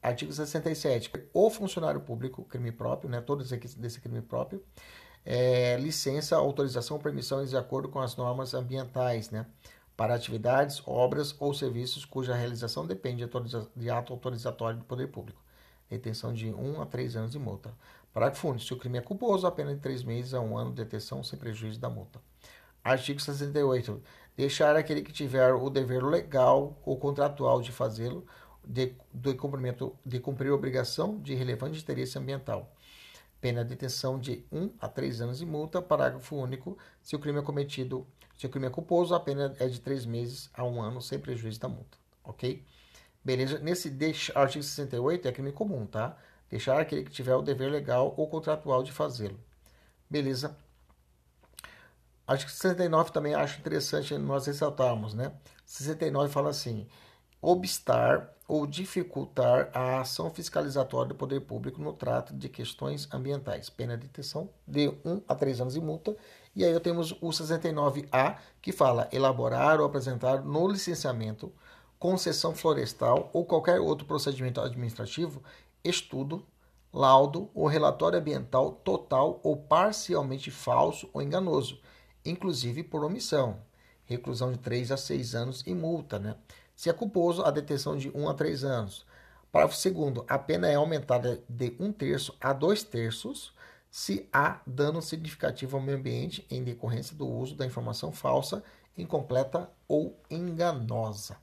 [SPEAKER 1] Artigo 67. O funcionário público, crime próprio, né? Todos desse crime próprio. É, licença, autorização permissões de acordo com as normas ambientais, né? Para atividades, obras ou serviços cuja realização depende de ato autorizatório do poder público. Detenção de 1 a 3 anos de multa. Parágrafo único. Se o crime é culposo, a pena de 3 meses a 1 ano de detenção sem prejuízo da multa. Artigo 68. Deixar aquele que tiver o dever legal ou contratual de fazê-lo de, de, cumprimento, de cumprir a obrigação de relevante interesse ambiental. Pena de detenção de 1 a 3 anos de multa. Parágrafo único. Se o crime é cometido o crime é culposo, a pena é de três meses a um ano, sem prejuízo da multa. Ok? Beleza? Nesse deixa, artigo 68 é crime comum, tá? Deixar aquele que tiver o dever legal ou contratual de fazê-lo. Beleza? Artigo 69 também acho interessante nós ressaltarmos, né? 69 fala assim: obstar ou dificultar a ação fiscalizatória do poder público no trato de questões ambientais. Pena de detenção de 1 a 3 anos de multa e aí temos o 69A, que fala elaborar ou apresentar no licenciamento, concessão florestal ou qualquer outro procedimento administrativo, estudo, laudo ou relatório ambiental total ou parcialmente falso ou enganoso, inclusive por omissão. Reclusão de 3 a 6 anos e multa, né? Se é culposo, a detenção de 1 a 3 anos. Parágrafo 2 a pena é aumentada de 1 terço a 2 terços se há dano significativo ao meio ambiente em decorrência do uso da informação falsa, incompleta ou enganosa.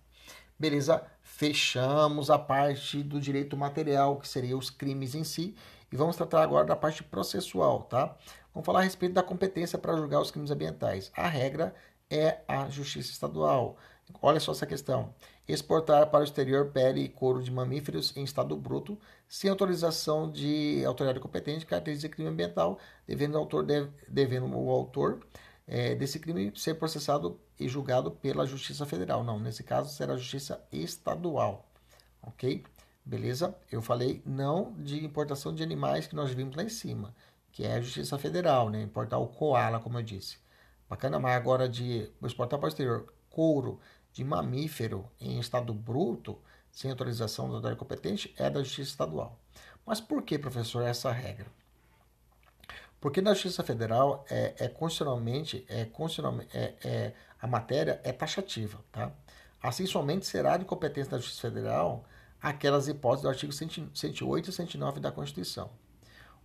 [SPEAKER 1] Beleza? Fechamos a parte do direito material, que seria os crimes em si, e vamos tratar agora da parte processual, tá? Vamos falar a respeito da competência para julgar os crimes ambientais. A regra é a Justiça Estadual. Olha só essa questão. Exportar para o exterior pele e couro de mamíferos em estado bruto, sem autorização de autoridade competente, caracteriza crime ambiental, devendo o autor, devendo o autor é, desse crime ser processado e julgado pela Justiça Federal. Não, nesse caso será a Justiça Estadual. Ok? Beleza? Eu falei não de importação de animais que nós vimos lá em cima, que é a Justiça Federal, né? Importar o koala, como eu disse. Bacana, mas agora de exportar para o exterior couro de mamífero em estado bruto, sem autorização da autoridade competente, é da Justiça Estadual. Mas por que, professor, essa regra? Porque na Justiça Federal é, é constitucionalmente, é, constitucionalmente é, é, a matéria é taxativa, tá? Assim, somente será de competência da Justiça Federal aquelas hipóteses do artigo 108 e 109 da Constituição.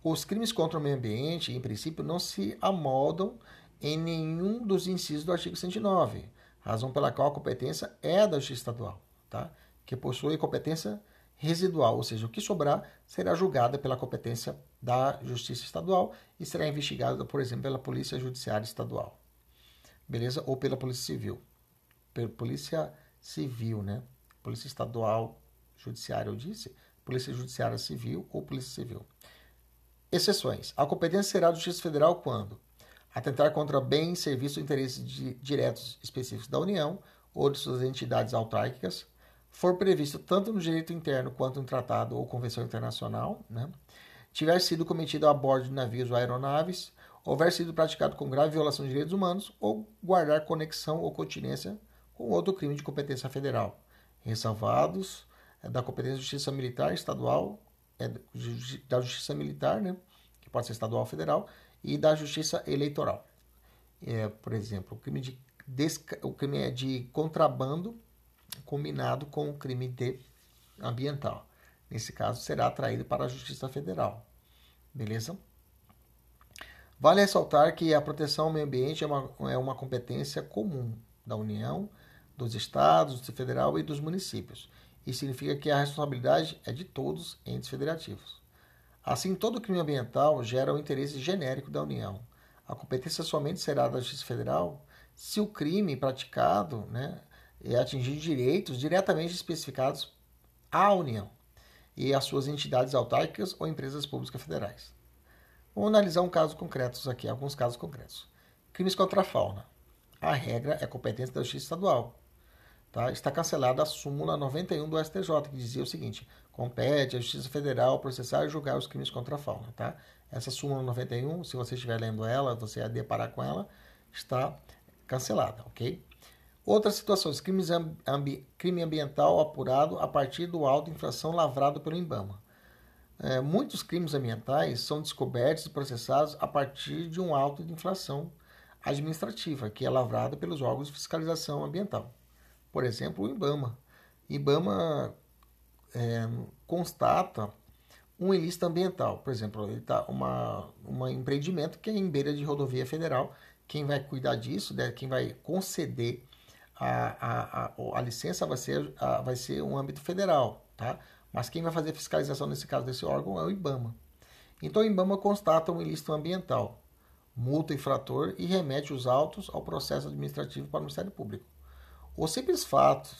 [SPEAKER 1] Os crimes contra o meio ambiente, em princípio, não se amoldam em nenhum dos incisos do artigo 109, razão pela qual a competência é da Justiça Estadual, tá? que possui competência residual, ou seja, o que sobrar será julgada pela competência da Justiça Estadual e será investigada, por exemplo, pela Polícia Judiciária Estadual. Beleza? Ou pela Polícia Civil. Pela Polícia Civil, né? Polícia Estadual Judiciária, eu disse, Polícia Judiciária Civil ou Polícia Civil. Exceções. A competência será da Justiça Federal quando atentar contra bens, serviços ou interesses diretos específicos da União ou de suas entidades autárquicas, for previsto tanto no direito interno quanto no tratado ou convenção internacional, né? tiver sido cometido a bordo de navios ou aeronaves, houver sido praticado com grave violação de direitos humanos ou guardar conexão ou continência com outro crime de competência federal, ressalvados é da competência da Justiça Militar Estadual, é da Justiça Militar, né, que pode ser estadual ou federal, e da Justiça Eleitoral. É, por exemplo, o crime, de o crime é de contrabando combinado com o crime de ambiental. Nesse caso, será atraído para a Justiça Federal. Beleza? Vale ressaltar que a proteção ao meio ambiente é uma, é uma competência comum da União, dos estados, do federal e dos municípios isso significa que a responsabilidade é de todos os entes federativos. Assim, todo crime ambiental gera o interesse genérico da União. A competência somente será da Justiça Federal se o crime praticado né, é atingir direitos diretamente especificados à União e às suas entidades autárquicas ou empresas públicas federais. Vamos analisar um caso concreto aqui, alguns casos concretos. Crimes contra a fauna. A regra é competência da Justiça Estadual. Tá? Está cancelada a súmula 91 do STJ, que dizia o seguinte: compete à Justiça Federal processar e julgar os crimes contra a fauna. Tá? Essa súmula 91, se você estiver lendo ela, você vai deparar com ela, está cancelada, ok? Outras situações: crimes ambi crime ambiental apurado a partir do auto infração lavrado pelo IBAMA. É, muitos crimes ambientais são descobertos e processados a partir de um auto de infração administrativa, que é lavrado pelos órgãos de fiscalização ambiental por exemplo, o IBAMA. IBAMA é, constata um ilícito ambiental. Por exemplo, ele está uma, um empreendimento que é em beira de rodovia federal. Quem vai cuidar disso, né, quem vai conceder a, a, a, a licença vai ser, a, vai ser um âmbito federal, tá? Mas quem vai fazer fiscalização nesse caso desse órgão é o IBAMA. Então o IBAMA constata um ilícito ambiental, multa infrator e remete os autos ao processo administrativo para o Ministério Público. O simples fato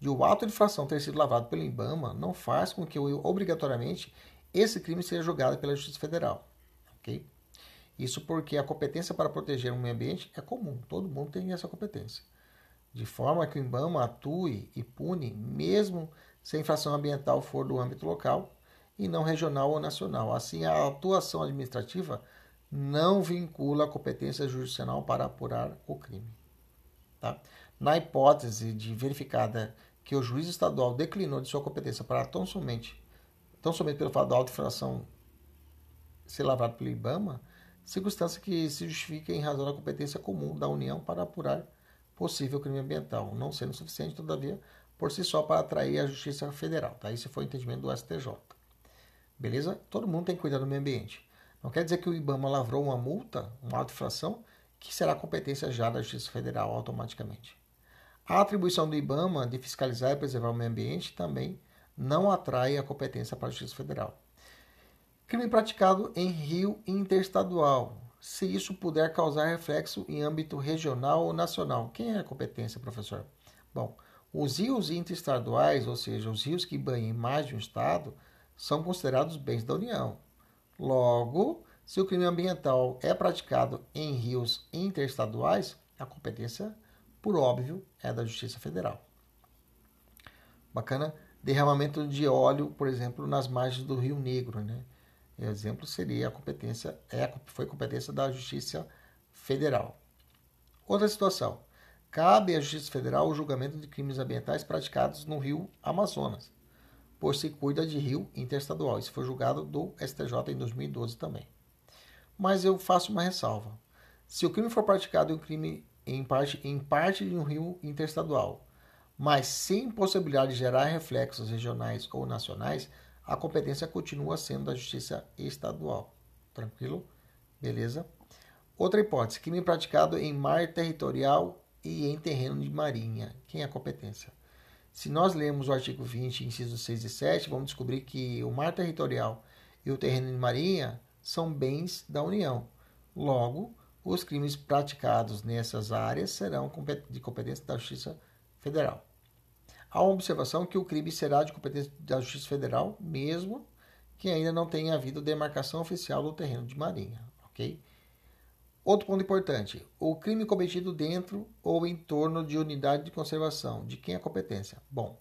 [SPEAKER 1] de o ato de infração ter sido lavado pelo IBAMA não faz com que, obrigatoriamente, esse crime seja julgado pela Justiça Federal. ok? Isso porque a competência para proteger o meio ambiente é comum, todo mundo tem essa competência. De forma que o IBAMA atue e pune, mesmo se a infração ambiental for do âmbito local e não regional ou nacional. Assim, a atuação administrativa não vincula a competência jurisdicional para apurar o crime. Tá? Na hipótese de verificada que o juiz estadual declinou de sua competência para tão somente, tão somente pelo fato da auto-infração ser lavrado pelo IBAMA, circunstância que se justifica em razão da competência comum da União para apurar possível crime ambiental, não sendo suficiente, todavia, por si só para atrair a Justiça Federal. Tá? Esse foi o entendimento do STJ. Beleza? Todo mundo tem que cuidar do meio ambiente. Não quer dizer que o IBAMA lavrou uma multa, uma auto-infração, que será competência já da Justiça Federal automaticamente. A atribuição do IBAMA de fiscalizar e preservar o meio ambiente também não atrai a competência para a Justiça Federal. Crime praticado em rio interestadual. se isso puder causar reflexo em âmbito regional ou nacional. Quem é a competência, professor? Bom, os rios interestaduais, ou seja, os rios que banham mais de um estado, são considerados bens da União. Logo, se o crime ambiental é praticado em rios interestaduais, a competência, por óbvio, é da Justiça Federal. Bacana? Derramamento de óleo, por exemplo, nas margens do Rio Negro, né? Exemplo seria a competência, é, foi competência da Justiça Federal. Outra situação. Cabe à Justiça Federal o julgamento de crimes ambientais praticados no Rio Amazonas, por se cuida de rio interestadual. Isso foi julgado do STJ em 2012 também. Mas eu faço uma ressalva. Se o crime for praticado em, crime, em, parte, em parte de um rio interestadual, mas sem possibilidade de gerar reflexos regionais ou nacionais, a competência continua sendo da Justiça Estadual. Tranquilo? Beleza? Outra hipótese: crime praticado em mar territorial e em terreno de marinha. Quem é a competência? Se nós lermos o artigo 20, incisos 6 e 7, vamos descobrir que o mar territorial e o terreno de marinha são bens da União. Logo, os crimes praticados nessas áreas serão de competência da Justiça Federal. Há uma observação que o crime será de competência da Justiça Federal, mesmo que ainda não tenha havido demarcação oficial do terreno de marinha, ok? Outro ponto importante: o crime cometido dentro ou em torno de unidade de conservação. De quem é a competência? Bom,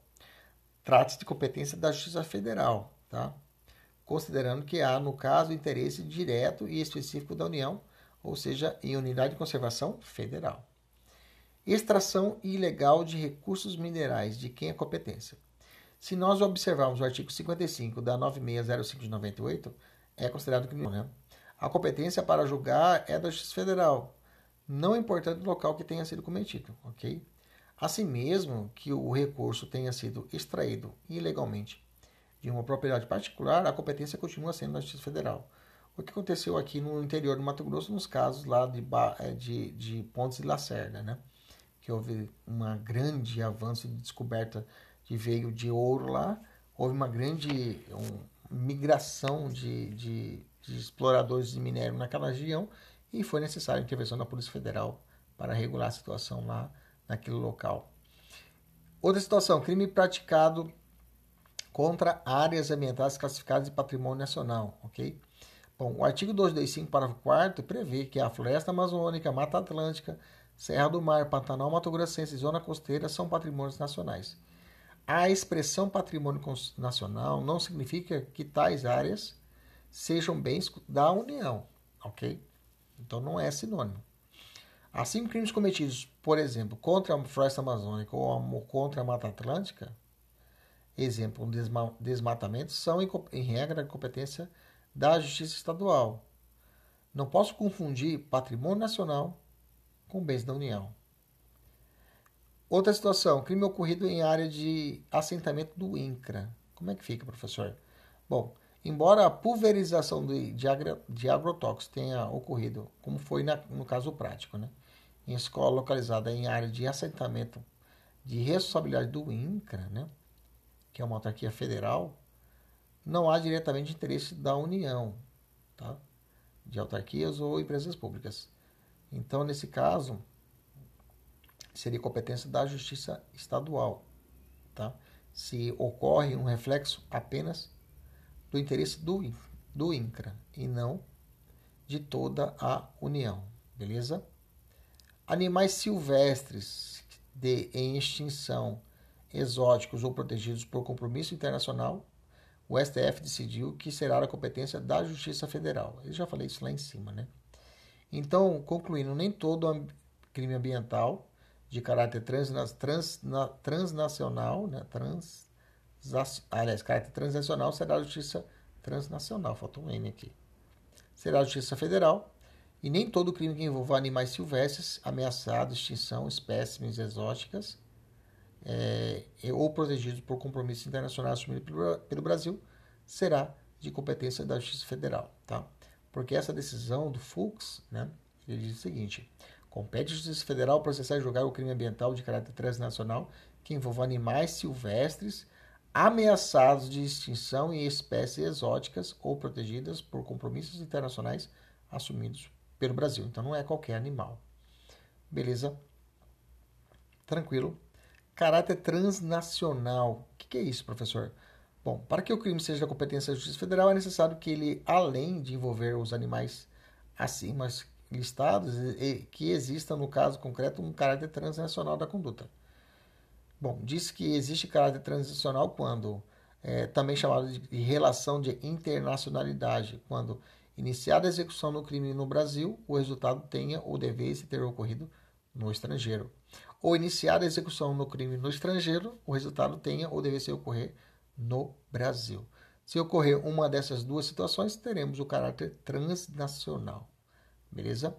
[SPEAKER 1] trata-se de competência da Justiça Federal, tá? Considerando que há, no caso, interesse direto e específico da União, ou seja, em unidade de conservação federal. Extração ilegal de recursos minerais, de quem é competência? Se nós observarmos o artigo 55 da 9605 de 98, é considerado crime, né? A competência para julgar é da Justiça Federal, não importando o local que tenha sido cometido, ok? Assim mesmo que o recurso tenha sido extraído ilegalmente de uma propriedade particular, a competência continua sendo da Justiça Federal. O que aconteceu aqui no interior do Mato Grosso, nos casos lá de, é, de, de Pontes e Lacerda, né? que houve um grande avanço de descoberta de veio de ouro lá, houve uma grande um, migração de, de, de, exploradores de minério naquela região e foi necessária a intervenção da Polícia Federal para regular a situação lá naquele local. Outra situação, crime praticado contra áreas ambientais classificadas de patrimônio nacional, ok? Bom, o artigo 225, parágrafo 4 prevê que a floresta amazônica, Mata Atlântica, Serra do Mar, Pantanal Mato Grossense e Zona Costeira são patrimônios nacionais. A expressão patrimônio nacional não significa que tais áreas sejam bens da União, ok? Então não é sinônimo. Assim, crimes cometidos, por exemplo, contra a floresta amazônica ou contra a Mata Atlântica, exemplo, um desmatamento, são, em regra, de competência da Justiça Estadual. Não posso confundir patrimônio nacional com bens da União. Outra situação, crime ocorrido em área de assentamento do INCRA. Como é que fica, professor? Bom, embora a pulverização de, de, agro, de agrotóxicos tenha ocorrido, como foi na, no caso prático, né? em escola localizada em área de assentamento de responsabilidade do INCRA, né? que é uma autarquia federal, não há diretamente interesse da União, tá? de autarquias ou empresas públicas. Então, nesse caso, seria competência da Justiça Estadual, tá? Se ocorre um reflexo apenas do interesse do, do INCRA e não de toda a União, beleza? Animais silvestres de, em extinção, exóticos ou protegidos por compromisso internacional, o STF decidiu que será a competência da Justiça Federal. Eu já falei isso lá em cima, né? Então, concluindo, nem todo crime ambiental de caráter transna, transna, transnacional, né, trans, aliás, caráter transnacional será a justiça transnacional, faltou um N aqui. Será a justiça federal, e nem todo crime que envolva animais silvestres ameaçados, extinção, espécimes exóticas é, ou protegidos por compromisso internacional assumido pelo, pelo Brasil será de competência da Justiça Federal. Tá? porque essa decisão do Fux, né, ele diz o seguinte: compete à Justiça Federal processar e julgar o crime ambiental de caráter transnacional que envolva animais silvestres ameaçados de extinção e espécies exóticas ou protegidas por compromissos internacionais assumidos pelo Brasil. Então não é qualquer animal. Beleza? Tranquilo. Caráter transnacional. O que, é isso, professor? Bom, para que o crime seja da competência da Justiça Federal, é necessário que ele, além de envolver os animais acima listados, que exista, no caso concreto, um caráter transnacional da conduta. Bom, diz que existe caráter transnacional quando, é, também chamado de relação de internacionalidade, quando iniciada a execução do crime no Brasil, o resultado tenha ou devesse ter ocorrido no estrangeiro. Ou iniciada a execução do crime no estrangeiro, o resultado tenha ou devesse ocorrer no Brasil. Se ocorrer uma dessas duas situações, teremos o caráter transnacional. Beleza?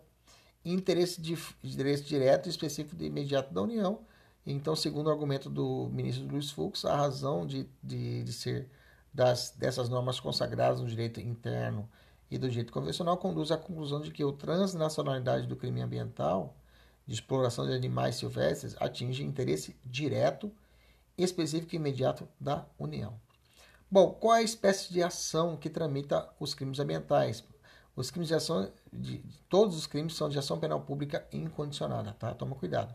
[SPEAKER 1] Interesse, de, interesse direto e específico de imediato da União. Então, segundo o argumento do ministro Luiz Fux, a razão de, de, de ser das, dessas normas consagradas no direito interno e do direito convencional conduz à conclusão de que a transnacionalidade do crime ambiental de exploração de animais silvestres atinge interesse direto, específico e imediato da União. Bom, qual é a espécie de ação que tramita os crimes ambientais? Os crimes de ação, de, todos os crimes são de ação penal pública incondicionada, tá? Toma cuidado.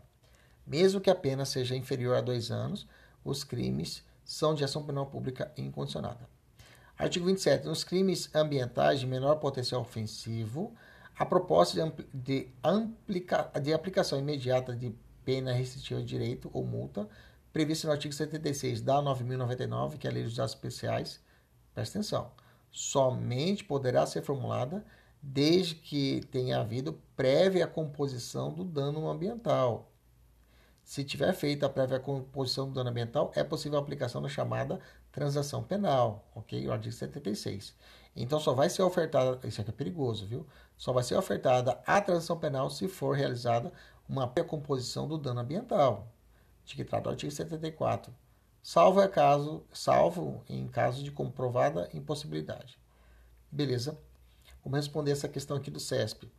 [SPEAKER 1] Mesmo que a pena seja inferior a dois anos, os crimes são de ação penal pública incondicionada. Artigo 27. Nos crimes ambientais de menor potencial ofensivo, a proposta de, de, amplica de aplicação imediata de pena restritiva de direito ou multa, prevista no artigo 76 da 9.099, que é a Lei dos Dados Especiais, presta atenção, somente poderá ser formulada desde que tenha havido prévia composição do dano ambiental. Se tiver feita a prévia composição do dano ambiental, é possível a aplicação da chamada transação penal, ok? O artigo 76. Então só vai ser ofertada, isso aqui é perigoso, viu? Só vai ser ofertada a transação penal se for realizada uma recomposição do dano ambiental, de que trata o artigo 74, salvo é caso, salvo em caso de comprovada impossibilidade. Beleza? Vamos responder essa questão aqui do CESP,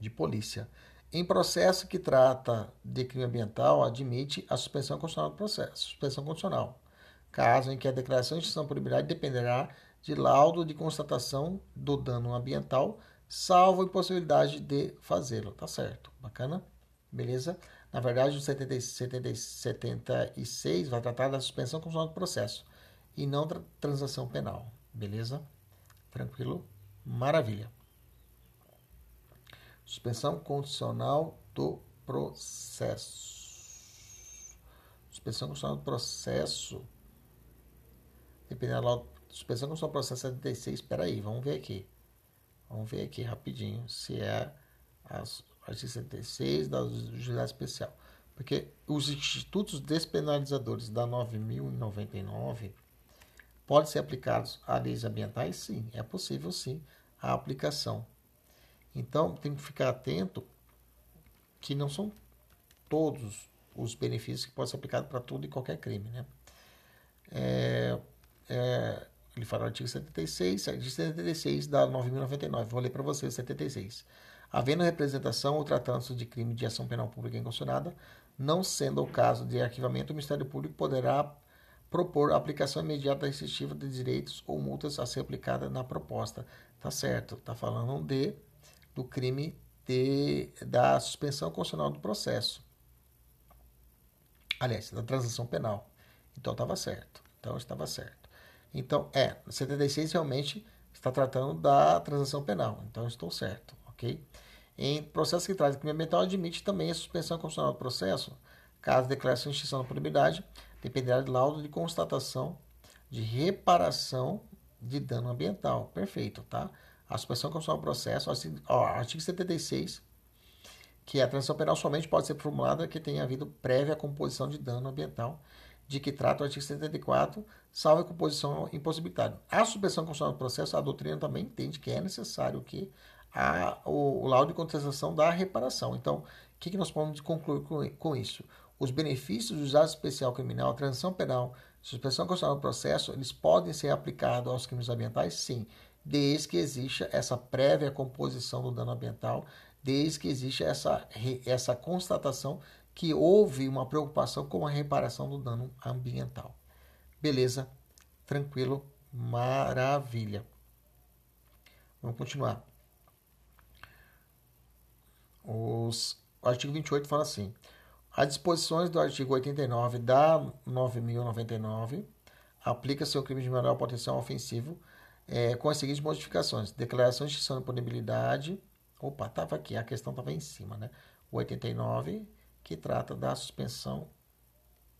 [SPEAKER 1] de polícia. Em processo que trata de crime ambiental, admite a suspensão condicional do processo, suspensão condicional caso em que a declaração de extinção por liberdade dependerá de laudo de constatação do dano ambiental, salvo impossibilidade de fazê-lo. Tá certo? Bacana? Beleza? Na verdade, o 70, 70, 76 vai tratar da suspensão condicional do processo e não da transação penal. Beleza? Tranquilo? Maravilha. Suspensão condicional do processo. Suspensão condicional do processo dependendo da suspensão sua processo 76, espera aí, vamos ver aqui. Vamos ver aqui rapidinho se é a artigo 76 da justiça especial. Porque os institutos despenalizadores da 9099 podem ser aplicados a leis ambientais? Sim, é possível sim a aplicação. Então, tem que ficar atento que não são todos os benefícios que podem ser aplicados para tudo e qualquer crime, né? É, é, ele fala no artigo 76, artigo 76 da 9.099. Vou ler para vocês 76. Havendo representação ou tratando-se de crime de ação penal pública inconstitucionada, não sendo o caso de arquivamento, o Ministério Público poderá propor a aplicação imediata restritiva de direitos ou multas a ser aplicada na proposta. Tá certo? Tá falando de do crime de, da suspensão constitucional do processo. Aliás, da transação penal. Então estava certo. Então estava certo. Então, é, 76 realmente está tratando da transação penal. Então, estou certo, ok? Em processo que traz crime ambiental, admite também a suspensão constitucional do processo, caso declaração de extinção da punibilidade, dependerá de laudo de constatação de reparação de dano ambiental. Perfeito, tá? A suspensão constitucional do processo, ó, artigo 76, que a transação penal somente pode ser formulada que tenha havido prévia composição de dano ambiental de que trata o artigo 74, salvo a composição impossibilitada. A suspensão constitucional do processo, a doutrina também entende que é necessário que a, o, o laudo de contestação da reparação. Então, o que, que nós podemos concluir com, com isso? Os benefícios do usado especial criminal, transição penal, suspensão constitucional do processo, eles podem ser aplicados aos crimes ambientais? Sim, desde que exista essa prévia composição do dano ambiental, desde que exista essa, essa constatação que houve uma preocupação com a reparação do dano ambiental. Beleza? Tranquilo? Maravilha. Vamos continuar. nos, o artigo 28 fala assim: as disposições do artigo 89 da 9.099 aplica-se ao crime de menor potencial ofensivo é, com as seguintes modificações: declaração de extinção de punibilidade. Opa, estava aqui, a questão estava em cima, né? O 89, que trata da suspensão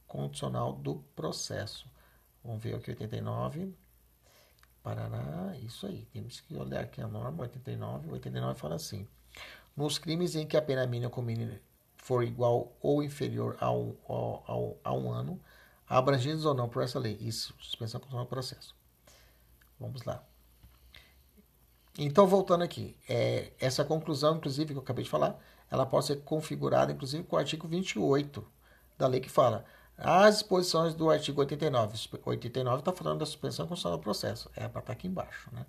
[SPEAKER 1] condicional do processo. Vamos ver aqui 89. Paraná, isso aí. Temos que olhar aqui a norma 89. O 89 fala assim: nos crimes em que a pena mínima comum for igual ou inferior a um, a um ano, abrangidos ou não por essa lei. Isso, suspensão condicional do processo. Vamos lá. Então, voltando aqui, é, essa conclusão, inclusive, que eu acabei de falar, ela pode ser configurada, inclusive, com o artigo 28 da lei que fala as disposições do artigo 89. 89 está falando da suspensão constitucional do processo. É para estar tá aqui embaixo. Né?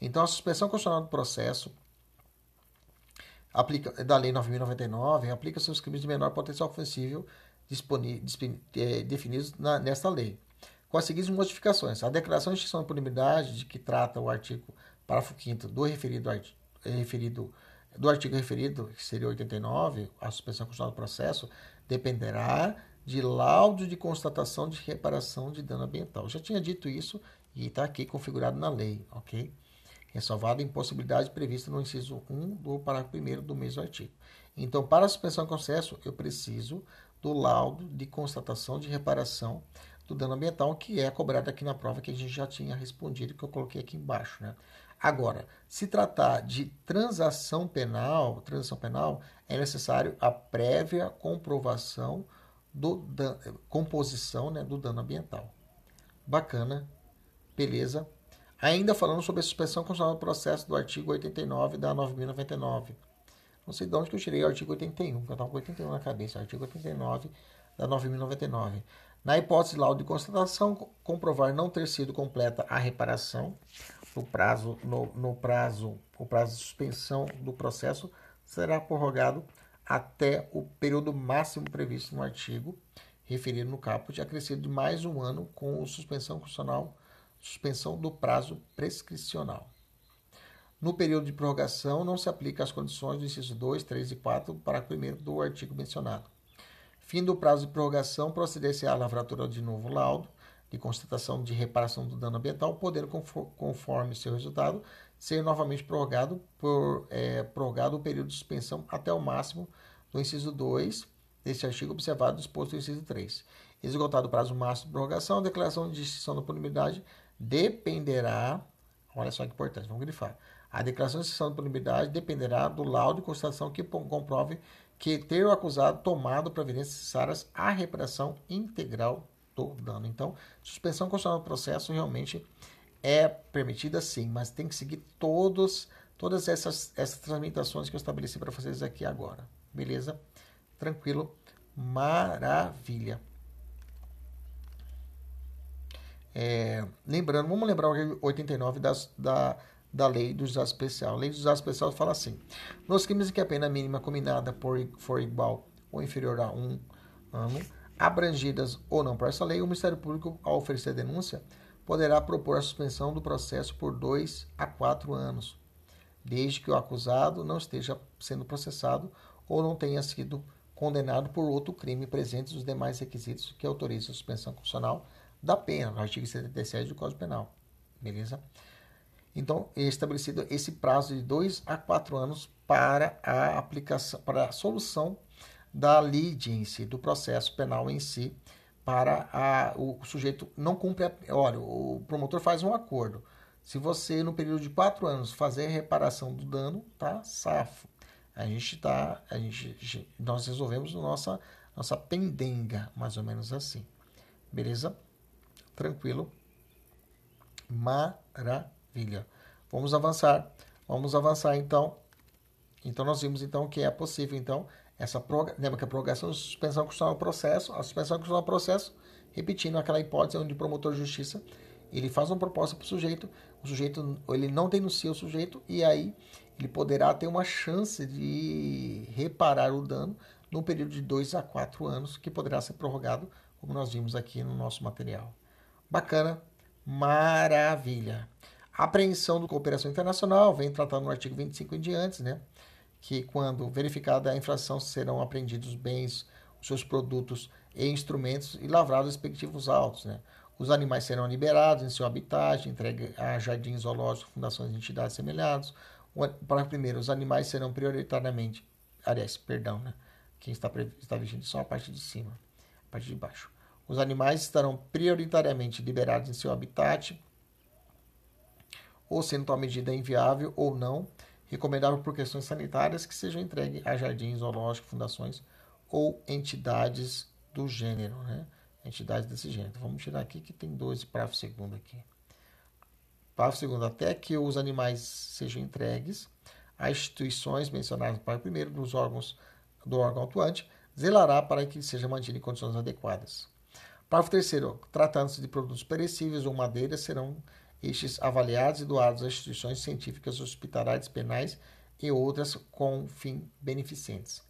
[SPEAKER 1] Então, a suspensão constitucional do processo aplica, da Lei 9.099 aplica-se aos crimes de menor potencial ofensivo é, definidos na, nesta lei. Com as seguintes modificações. A declaração de extinção de punibilidade de que trata o artigo parágrafo 5 do referido, referido do artigo referido, que seria 89, a suspensão constitucional do processo, dependerá de laudo de constatação de reparação de dano ambiental. Eu já tinha dito isso e está aqui configurado na lei, ok? Ressalvada a impossibilidade prevista no inciso 1 do parágrafo 1 do mesmo artigo. Então, para a suspensão de processo, eu preciso do laudo de constatação de reparação do dano ambiental, que é cobrado aqui na prova que a gente já tinha respondido, que eu coloquei aqui embaixo. Né? Agora, se tratar de transação penal, transação penal, é necessário a prévia comprovação do composição né, do dano ambiental. Bacana, beleza. Ainda falando sobre a suspensão constitucional do processo do artigo 89 da 9.099. Não sei de onde que eu tirei o artigo 81, porque eu estava com 81 na cabeça. Artigo 89 da 9.099. Na hipótese de laudo de constatação, comprovar não ter sido completa a reparação no prazo, no, no prazo, o prazo de suspensão do processo será prorrogado até o período máximo previsto no artigo referido no caput, acrescido de mais um ano com suspensão constitucional, suspensão do prazo prescricional. No período de prorrogação, não se aplica as condições do inciso 2, 3 e 4 para o do artigo mencionado. Fim do prazo de prorrogação, proceder-se à lavratura de novo laudo de constatação de reparação do dano ambiental, podendo, conforme seu resultado, ser novamente prorrogado por é, prorrogado o período de suspensão até o máximo do inciso 2 deste artigo observado disposto no inciso 3. Esgotado o prazo máximo de prorrogação, a declaração de extinção da punibilidade dependerá, olha só que importante, vamos grifar, a declaração de extinção da punibilidade dependerá do laudo de constatação que comprove que ter o acusado tomado providências necessárias à reparação integral do dano. Então, suspensão constitucional do processo realmente é permitida sim, mas tem que seguir todos, todas essas, essas tramitações que eu estabeleci para vocês aqui agora. Beleza? Tranquilo? Maravilha. É, lembrando, vamos lembrar o 89 das, da, da lei do juizado especial. A lei do juizado especial fala assim: nos crimes em que a pena mínima combinada for, for igual ou inferior a um ano, abrangidas ou não por essa lei, o Ministério Público, ao oferecer denúncia, poderá propor a suspensão do processo por dois a quatro anos, desde que o acusado não esteja sendo processado ou não tenha sido condenado por outro crime presentes os demais requisitos que autorizam a suspensão constitucional da pena, no artigo 77 do Código Penal. Beleza? Então, é estabelecido esse prazo de dois a quatro anos para a aplicação, para a solução da lide em si, do processo penal em si, para a, o sujeito não cumpre. A, olha, o promotor faz um acordo. Se você, no período de quatro anos, fazer a reparação do dano, tá safo. A gente tá. A gente, nós resolvemos nossa, nossa pendenga, mais ou menos assim. Beleza? Tranquilo? Maravilha. Vamos avançar. Vamos avançar então. Então nós vimos então que é possível então essa prorroga, lembra que a prorrogação de suspensão constitucional do processo, a suspensão constitucional do processo, repetindo aquela hipótese onde o promotor de justiça ele faz uma proposta para o sujeito, o sujeito ele não denuncia o sujeito e aí ele poderá ter uma chance de reparar o dano no período de 2 a 4 anos, que poderá ser prorrogado, como nós vimos aqui no nosso material. Bacana, maravilha. apreensão do cooperação internacional vem tratado no artigo 25 em diante, né? Que, quando verificada a infração, serão apreendidos bens, seus produtos e instrumentos e lavrados respectivos autos. Né? Os animais serão liberados em seu habitat, entregue a jardins zoológicos, fundações e entidades semelhantes. Para primeiro, os animais serão prioritariamente, aliás, perdão, né? Quem está, está vigente só a parte de cima, a parte de baixo. Os animais estarão prioritariamente liberados em seu habitat, ou sendo tal medida inviável ou não, recomendável por questões sanitárias que sejam entregues a jardins zoológicos, fundações ou entidades do gênero, né? Entidades desse gênero. Vamos tirar aqui que tem dois parágrafo segundo aqui. Parágrafo segundo, até que os animais sejam entregues a instituições mencionadas no parágrafo primeiro dos órgãos do órgão atuante, zelará para que seja mantido em condições adequadas. Parágrafo terceiro, tratando-se de produtos perecíveis ou madeira, serão estes avaliados e doados a instituições científicas, hospitalares, penais e outras com fim beneficentes.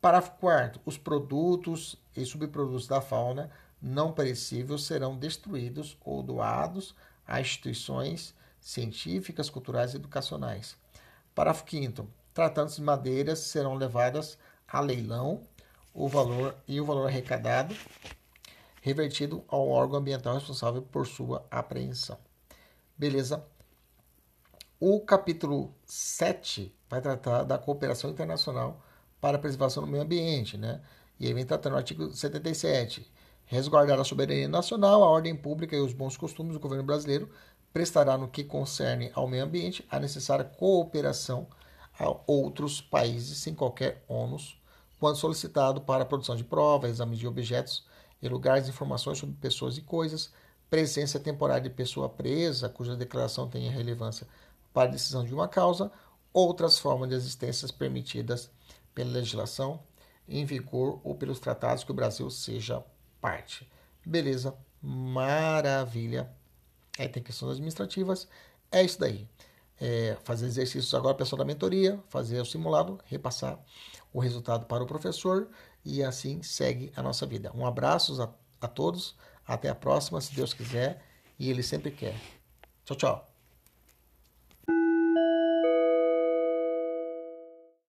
[SPEAKER 1] Parágrafo 4 Os produtos e subprodutos da fauna não perecíveis serão destruídos ou doados a instituições científicas, culturais e educacionais. Parágrafo 5 Tratando-se de madeiras, serão levadas a leilão o valor e o valor arrecadado revertido ao órgão ambiental responsável por sua apreensão. Beleza? O capítulo 7 vai tratar da cooperação internacional para a preservação do meio ambiente, né? E aí vem tratando o artigo 77. Resguardar a soberania nacional, a ordem pública e os bons costumes do governo brasileiro prestará no que concerne ao meio ambiente a necessária cooperação a outros países sem qualquer ônus, quando solicitado para a produção de provas, exames de objetos e lugares, informações sobre pessoas e coisas, presença temporária de pessoa presa, cuja declaração tenha relevância para a decisão de uma causa, outras formas de existências permitidas pela legislação em vigor ou pelos tratados que o Brasil seja parte. Beleza, maravilha. Aí tem questões administrativas, é isso daí. É fazer exercícios agora pessoal da mentoria, fazer o simulado, repassar o resultado para o professor e assim segue a nossa vida. Um abraço a, a todos, até a próxima, se Deus quiser, e Ele sempre quer. Tchau, tchau.